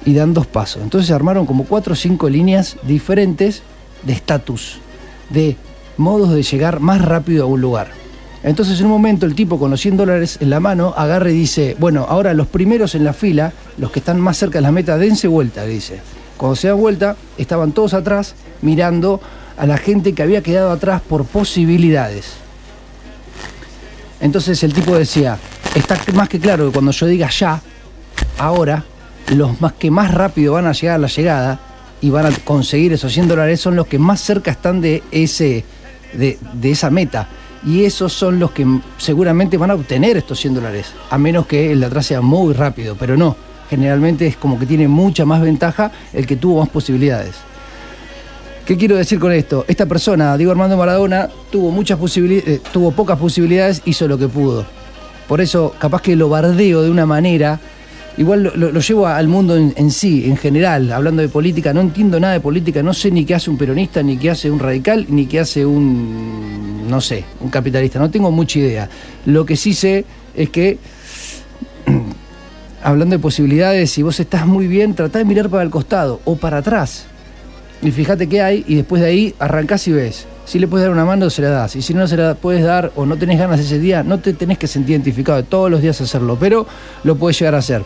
Y dan dos pasos. Entonces se armaron como cuatro o cinco líneas diferentes de estatus, de modos de llegar más rápido a un lugar. Entonces en un momento el tipo con los 100 dólares en la mano agarra y dice, bueno, ahora los primeros en la fila, los que están más cerca de la meta, dense vuelta, dice. Cuando se dan vuelta, estaban todos atrás mirando a la gente que había quedado atrás por posibilidades. Entonces el tipo decía, está más que claro que cuando yo diga ya, ahora, los más que más rápido van a llegar a la llegada y van a conseguir esos 100 dólares son los que más cerca están de, ese, de, esa meta. Y esos son los que seguramente van a obtener estos 100 dólares, a menos que el de atrás sea muy rápido, pero no. Generalmente es como que tiene mucha más ventaja el que tuvo más posibilidades. ¿Qué quiero decir con esto? Esta persona, Diego Armando Maradona, tuvo muchas posibilidades, tuvo pocas posibilidades, hizo lo que pudo. Por eso, capaz que lo bardeo de una manera, igual lo, llevo al mundo en, en sí, en general, hablando de política, no entiendo nada de política, no sé ni qué hace un peronista, ni qué hace un radical, ni qué hace un, no sé, un capitalista, no tengo mucha idea. Lo que sí sé es que hablando de posibilidades, si vos estás muy bien, tratá de mirar para el costado o para atrás. Y fíjate qué hay y después de ahí arrancás y ves. Si le puedes dar una mano, se la das. Y si no se la puedes dar o no tenés ganas ese día, no te tenés que sentir identificado de todos los días hacerlo, pero lo puedes llegar a hacer.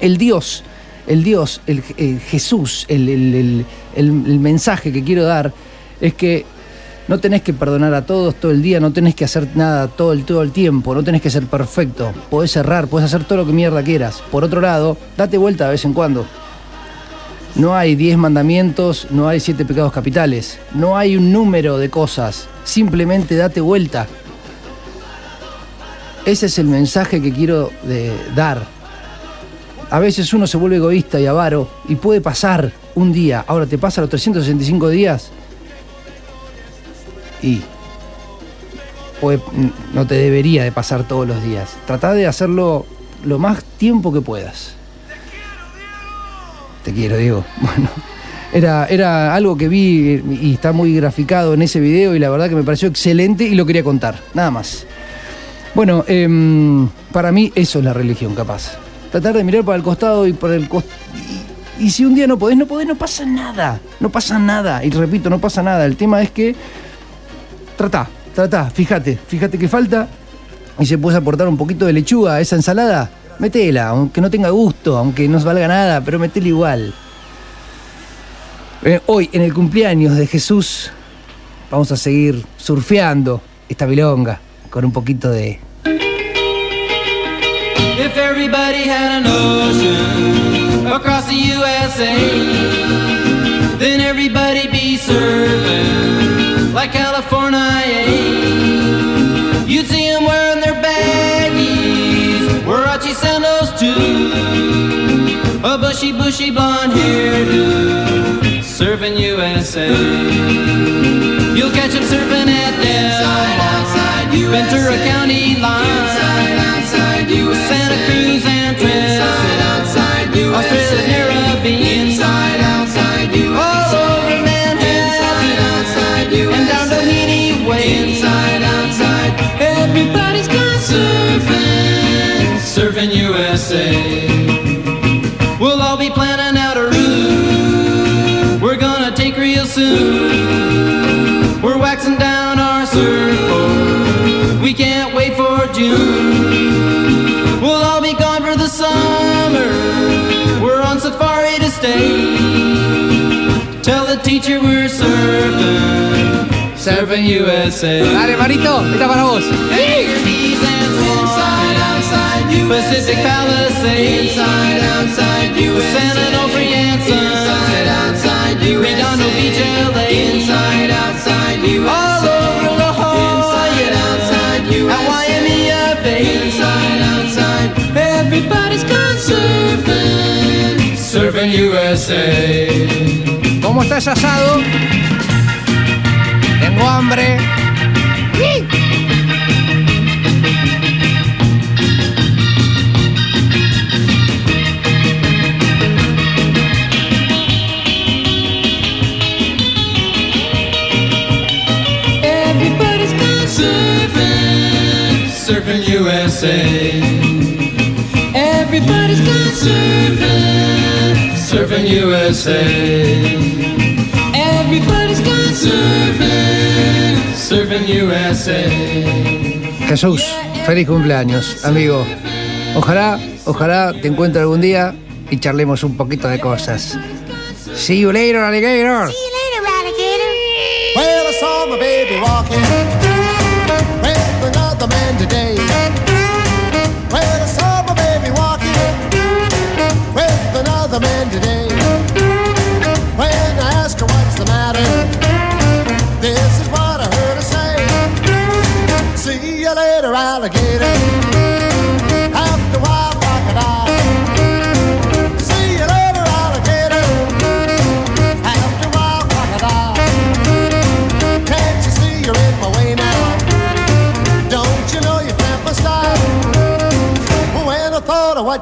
El Dios, el Dios, el, Jesús, el, el- el- mensaje que quiero dar es que no tenés que perdonar a todos todo el día, no tenés que hacer nada todo el, todo el tiempo, no tenés que ser perfecto. Podés errar, podés hacer todo lo que mierda quieras. Por otro lado, date vuelta de vez en cuando. No hay 10 mandamientos, no hay 7 pecados capitales, no hay un número de cosas, simplemente date vuelta. Ese es el mensaje que quiero dar. A veces uno se vuelve egoísta y avaro y puede pasar un día, ahora te pasa los 365 días y no te debería de pasar todos los días. Trata de hacerlo lo más tiempo que puedas. Te quiero, Diego. Bueno, era, era algo que vi y está muy graficado en ese video y la verdad que me pareció excelente y lo quería contar, nada más. Bueno, em, para mí eso es la religión, capaz. Tratar de mirar para el costado y por el costado. Y, si un día no podés, no podés, no pasa nada. No pasa nada. Y repito, no pasa nada. El tema es que Tratá, tratá, fíjate, fíjate que falta y si puedes aportar un poquito de lechuga a esa ensalada, metela, aunque no tenga gusto, aunque no valga nada, pero metela igual. Eh, hoy, en el cumpleaños de Jesús, vamos a seguir surfeando esta bilonga con un poquito de... If everybody had an ocean across the USA, then everybody'd be surfing like California. You'd see them wearing their baggies, Warachi sandals too, a bushy, bushy blonde hairdo, surfing USA. You'll catch them surfing at Ventura County line. Santa Cruz and Tris. Australia's Caribbean. All over Manhattan. And down Doheny Way. Everybody's gone surfing. Surfing USA. We'll all be planning out a route. We're gonna take real soon. The teacher we're surfing. Surfing USA. Dale, Marito, esta para vos. Pacific Palisades. Inside, outside USA. San Onofre. Inside, outside USA. Redondo Beach, LA. Inside, outside USA. All over La Jolla. Inside, outside USA. At Waimea Bay. Inside, outside. Everybody's gone surfing. Surfing USA. ¿Cómo estás asado? Tengo hambre. Everybody's gone surfing, surfing USA. Everybody's gone surfing, surfing USA. Everybody's gone surfing, surfing USA. Jesús, feliz cumpleaños, amigo. Ojalá, ojalá te encuentre algún día y charlemos un poquito de cosas. See you later, alligator. Well, I saw my baby walking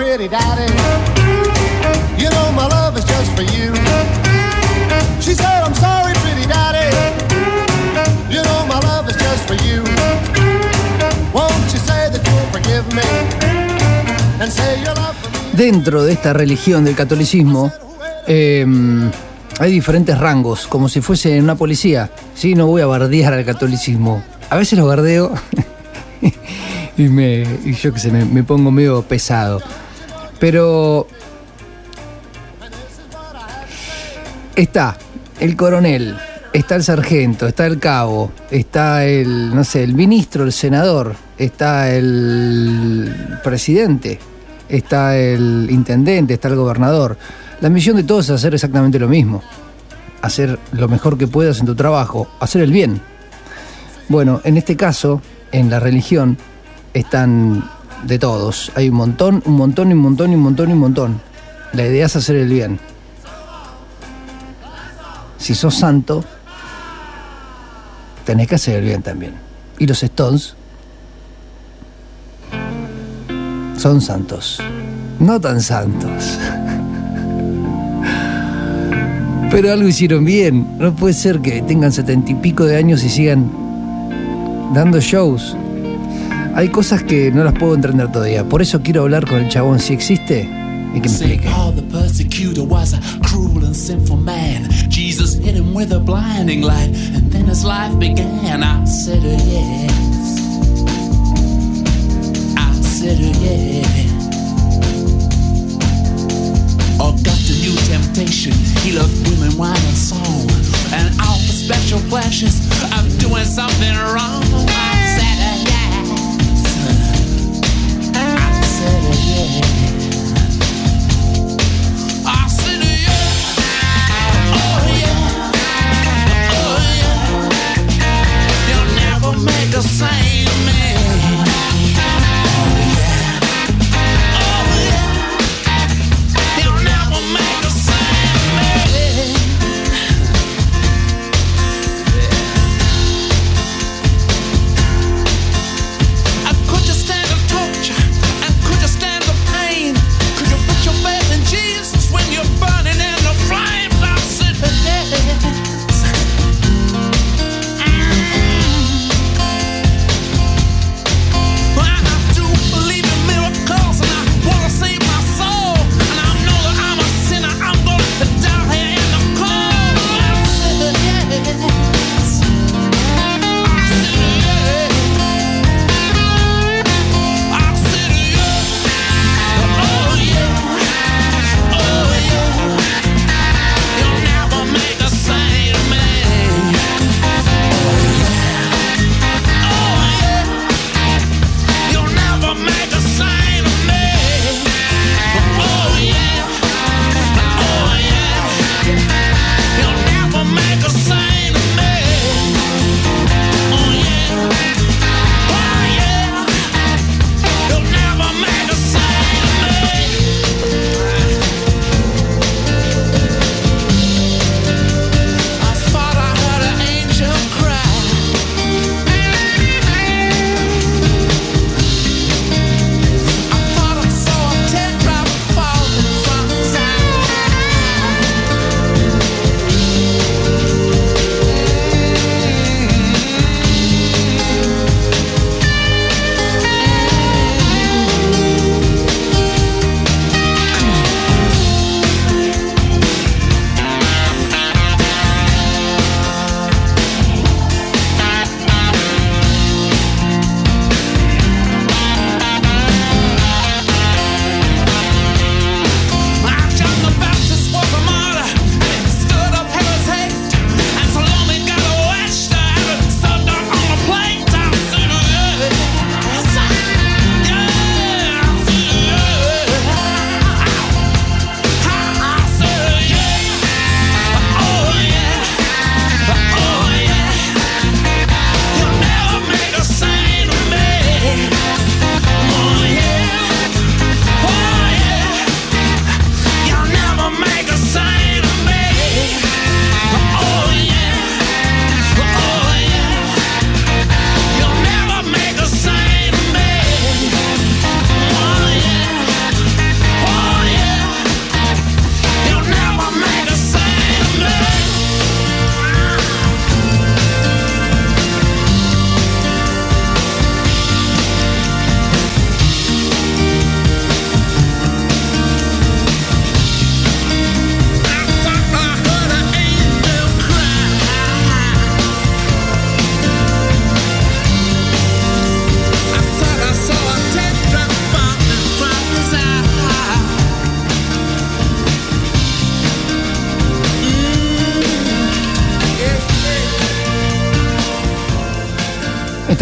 Pretty daddy. You know my love is just for you. She said, I'm sorry, pretty daddy. You know my love is just for you. Won't you say that you'll forgive me? And say your love for me. Dentro de esta religión del catolicismo eh, hay diferentes rangos, como si fuese una policía. Sí, no voy a bardear al catolicismo. A veces lo bardeo y, me, y yo qué sé, me, me pongo medio pesado. Pero está el coronel, está el sargento, está el cabo, está el, no sé, el ministro, el senador, está el presidente, está el intendente, está el gobernador. La misión de todos es hacer exactamente lo mismo. Hacer lo mejor que puedas en tu trabajo, hacer el bien. Bueno, en este caso, en la religión, están de todos. Hay un montón, un montón, un montón, un montón, y un montón. La idea es hacer el bien. Si sos santo, tenés que hacer el bien también. Y los Stones son santos. No tan santos. Pero algo hicieron bien. No puede ser que tengan setenta y pico de años y sigan dando shows. Hay cosas que no las puedo entender todavía. Por eso quiero hablar con el chabón. Si existe, y que me explique. Paul the persecutor was a cruel and sinful man. Jesus hit him with a blinding light, and then his life began. I said, uh, yes. I said, yeah. Augustine knew temptation. He loved women, wine, and song. And all for special pleasures of doing something wrong. I said,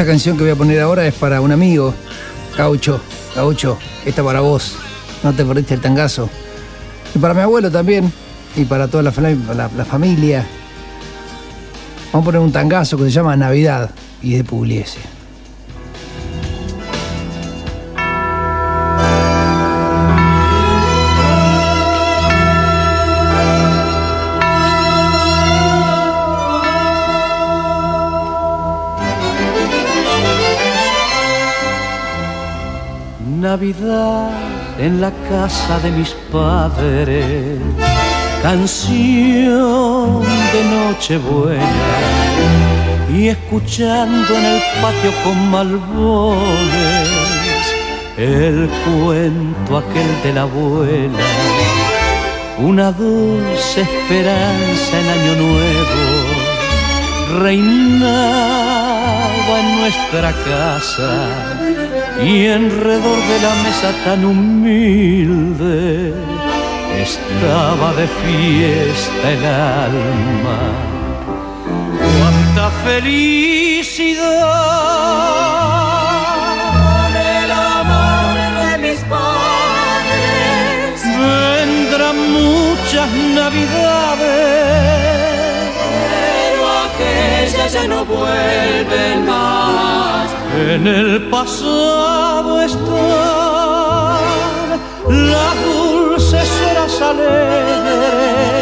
canción que voy a poner ahora es para un amigo, Gaucho, Gaucho, esta para vos, no te perdiste el tangazo. Y para mi abuelo también, y para toda la, fam- la- la familia. Vamos a poner un tangazo que se llama Navidad y de Pugliese. En la casa de mis padres, canción de Nochebuena. Y escuchando en el patio con malbones el cuento aquel de la abuela, una dulce esperanza en año nuevo reinaba en nuestra casa y alrededor de la mesa tan humilde estaba de fiesta el alma. Cuánta felicidad Con el amor de mis padres. vendrán muchas navidades. Pero aquellas ya no vuelven más. En el pasado están las dulces horas alegres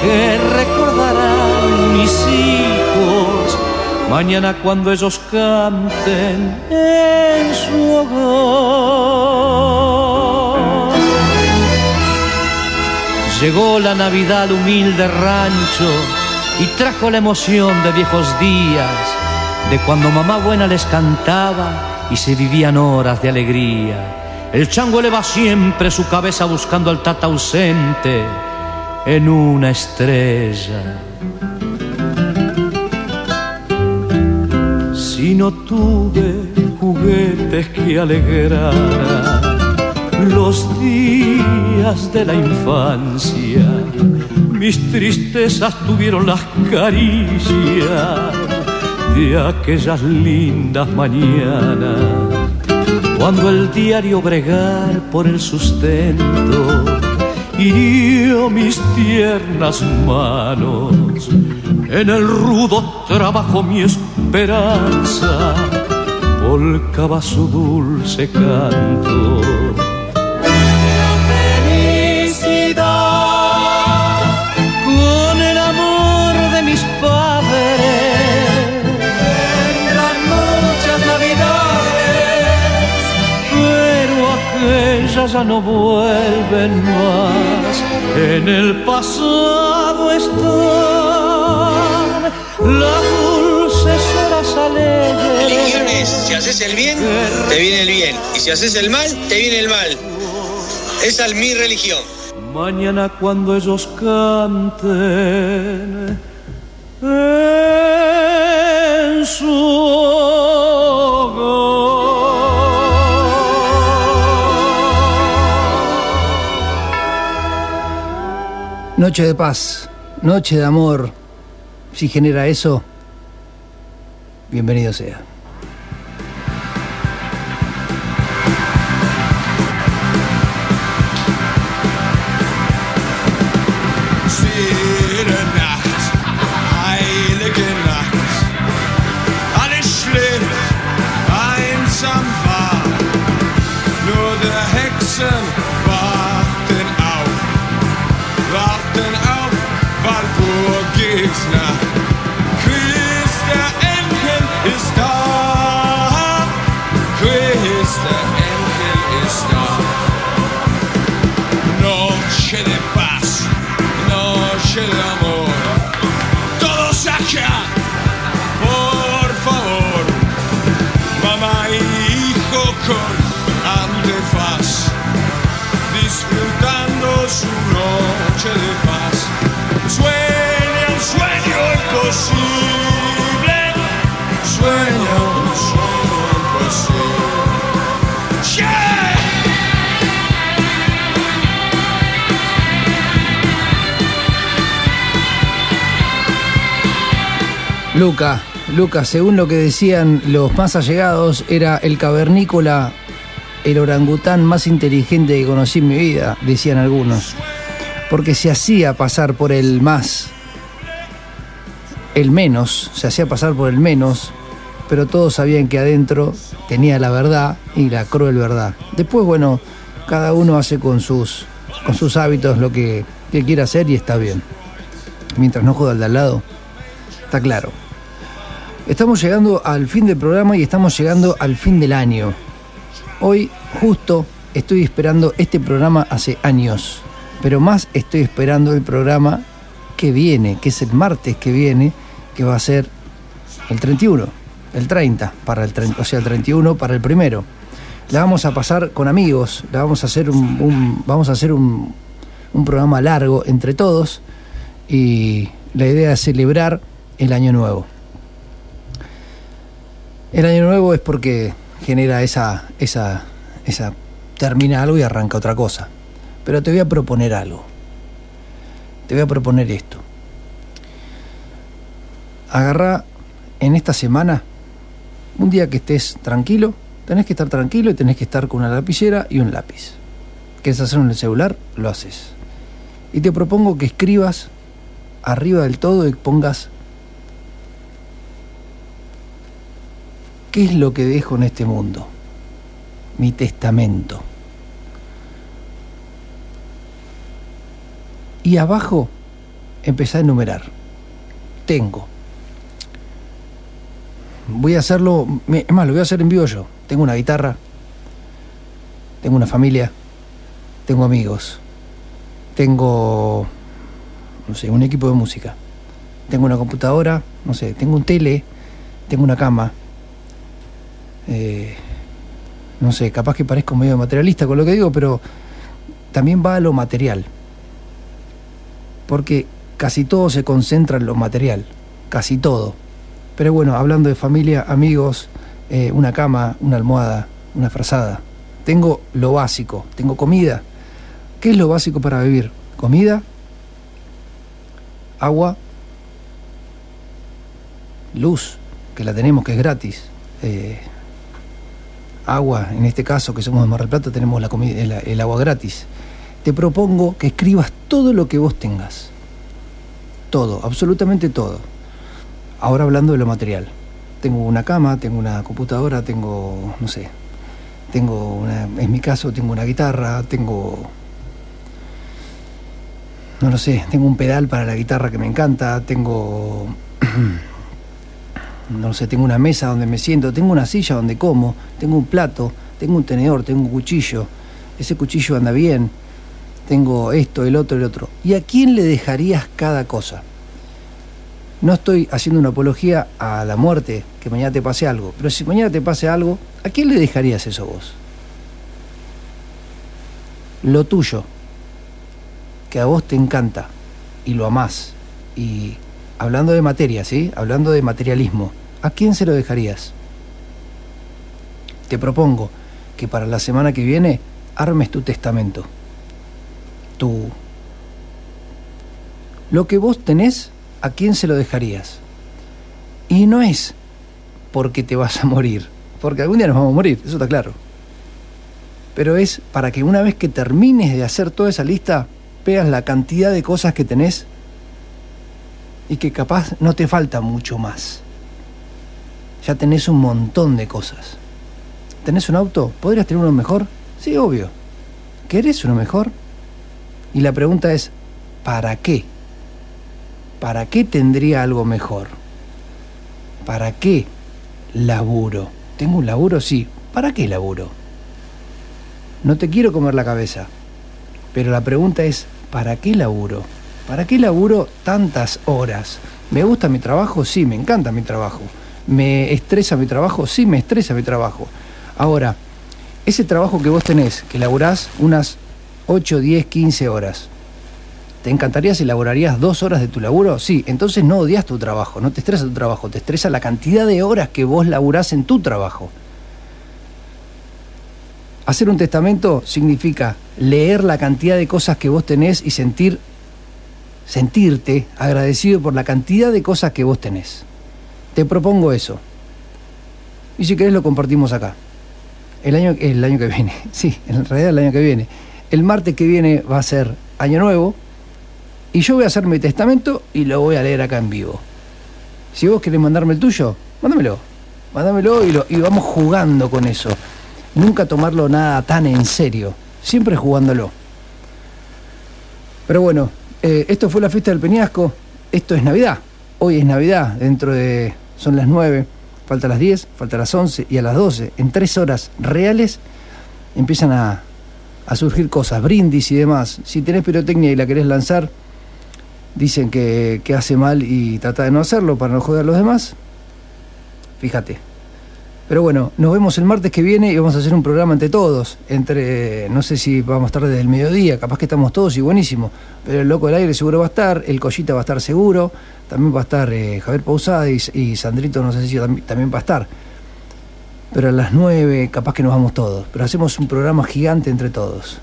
que recordarán mis hijos mañana cuando ellos canten en su hogar. Llegó la Navidad al humilde rancho y trajo la emoción de viejos días, de cuando mamá buena les cantaba y se vivían horas de alegría. El chango eleva siempre su cabeza buscando al tata ausente en una estrella. Si no tuve juguetes que alegraran los días de la infancia, mis tristezas tuvieron las caricias de aquellas lindas mañanas, cuando el diario bregar por el sustento hirió mis tiernas manos. En el rudo trabajo mi esperanza volcaba su dulce canto. Ya no vuelven más. En el pasado están las dulces horas alegres. Si haces el bien, te viene el bien. Y si haces el mal, te viene el mal. Esa es mi religión. Mañana cuando ellos canten en su Noche de paz, noche de amor. Si genera eso, bienvenido sea. Luca, Luca, según lo que decían los más allegados, era el cavernícola, el orangután más inteligente que conocí en mi vida, decían algunos. Porque se hacía pasar por el más, el menos, se hacía pasar por el menos, pero todos sabían que adentro tenía la verdad y la cruel verdad. Después, bueno, cada uno hace con sus, con sus hábitos lo que, que quiera hacer y está bien. Mientras no joda al de al lado, está claro. Estamos llegando al fin del programa y estamos llegando al fin del año. Hoy justo estoy esperando este programa hace años, pero más estoy esperando el programa que viene, que es el martes que viene, que va a ser el 31, el 30, para el 30, o sea, el 31 para el primero. La vamos a pasar con amigos, la vamos a hacer un, vamos a hacer un programa largo entre todos y la idea es celebrar el año nuevo. El año nuevo es porque genera esa, esa, esa, termina algo y arranca otra cosa. Pero te voy a proponer algo. Te voy a proponer esto. Agarra en esta semana, un día que estés tranquilo, tenés que estar tranquilo y tenés que estar con una lapicera y un lápiz. ¿Quieres hacerlo en el celular? Lo haces. Y te propongo que escribas arriba del todo y pongas ¿Qué es lo que dejo en este mundo? Mi testamento. Y abajo empezá a enumerar. Tengo. Voy a hacerlo, es más, lo voy a hacer en vivo yo. Tengo una guitarra, tengo una familia, tengo amigos, tengo, no sé, un equipo de música, tengo una computadora, no sé, tengo un tele, tengo una cama, eh, no sé, capaz que parezco medio materialista con lo que digo, pero también va a lo material. Porque casi todo se concentra en lo material, casi todo. Pero bueno, hablando de familia, amigos, eh, una cama, una almohada, una frazada. Tengo lo básico, tengo comida. ¿Qué es lo básico para vivir? Comida, agua, luz, que la tenemos, que es gratis. eh, agua, en este caso que somos de Mar del Plata, tenemos la comi- el, el agua gratis. Te propongo que escribas todo lo que vos tengas. Todo, absolutamente todo. Ahora hablando de lo material. Tengo una cama, tengo una computadora, tengo, no sé, tengo una, en mi caso tengo una guitarra, tengo, no lo sé, tengo un pedal para la guitarra que me encanta, tengo, no sé, tengo una mesa donde me siento, tengo una silla donde como, tengo un plato, tengo un tenedor, tengo un cuchillo, ese cuchillo anda bien, tengo esto, el otro, el otro. ¿Y a quién le dejarías cada cosa? No estoy haciendo una apología a la muerte, que mañana te pase algo, pero si mañana te pase algo, ¿a quién le dejarías eso vos? Lo tuyo, que a vos te encanta y lo amás, y hablando de materia, ¿sí? Hablando de materialismo, ¿a quién se lo dejarías? Te propongo que para la semana que viene armes tu testamento. Tu... Lo que vos tenés, ¿a quién se lo dejarías? Y no es porque te vas a morir, porque algún día nos vamos a morir, eso está claro. Pero es para que una vez que termines de hacer toda esa lista, veas la cantidad de cosas que tenés y que capaz no te falta mucho más. Ya tenés un montón de cosas. ¿Tenés un auto? ¿Podrías tener uno mejor? Sí, obvio. ¿Querés uno mejor? Y la pregunta es, ¿para qué? ¿Para qué tendría algo mejor? ¿Para qué laburo? ¿Tengo un laburo? Sí. ¿Para qué laburo? No te quiero comer la cabeza. Pero la pregunta es, ¿para qué laburo? ¿Para qué laburo tantas horas? ¿Me gusta mi trabajo? Sí, me encanta mi trabajo. ¿Me estresa mi trabajo? Sí, me estresa mi trabajo. Ahora, ese trabajo que vos tenés, que laburás unas 8, 10, 15 horas, ¿te encantaría si laborarías dos horas de tu laburo? Sí, entonces no odias tu trabajo, no te estresa tu trabajo, te estresa la cantidad de horas que vos laburás en tu trabajo. Hacer un testamento significa leer la cantidad de cosas que vos tenés y sentir, sentirte agradecido por la cantidad de cosas que vos tenés. Te propongo eso. Y si querés lo compartimos acá. El año, el año que viene, sí, en realidad el año que viene. El martes que viene va a ser Año Nuevo y yo voy a hacer mi testamento y lo voy a leer acá en vivo. Si vos querés mandarme el tuyo, mándamelo. Mándamelo y, lo, y vamos jugando con eso. Nunca tomarlo nada tan en serio, siempre jugándolo. Pero bueno, eh, esto fue la fiesta del Peñasco, esto es Navidad. Hoy es Navidad, dentro de... son las 9, falta las 10, falta las 11 y a las 12, en tres horas reales, empiezan a, a surgir cosas, brindis y demás. Si tenés pirotecnia y la querés lanzar, dicen que, que hace mal y trata de no hacerlo para no joder a los demás. Fíjate. Pero bueno, nos vemos el martes que viene y vamos a hacer un programa entre todos. Entre, no sé si vamos a estar desde el mediodía, capaz que estamos todos y buenísimo. Pero el loco del aire seguro va a estar, el Collita va a estar seguro, también va a estar eh, Javier Pausada y, Sandrito, no sé si tam- también va a estar. Pero a las 9 capaz que nos vamos todos. Pero hacemos un programa gigante entre todos.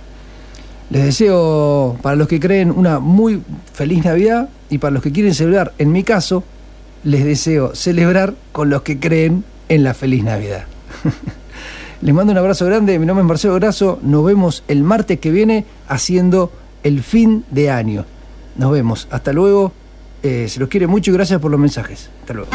Les deseo, para los que creen, una muy feliz Navidad y para los que quieren celebrar, en mi caso, les deseo celebrar con los que creen en la feliz Navidad. les mando un abrazo grande, mi nombre es Marcelo Grasso, nos vemos el martes que viene haciendo el fin de año. Nos vemos, hasta luego, Eh, se los quiere mucho y gracias por los mensajes. Hasta luego.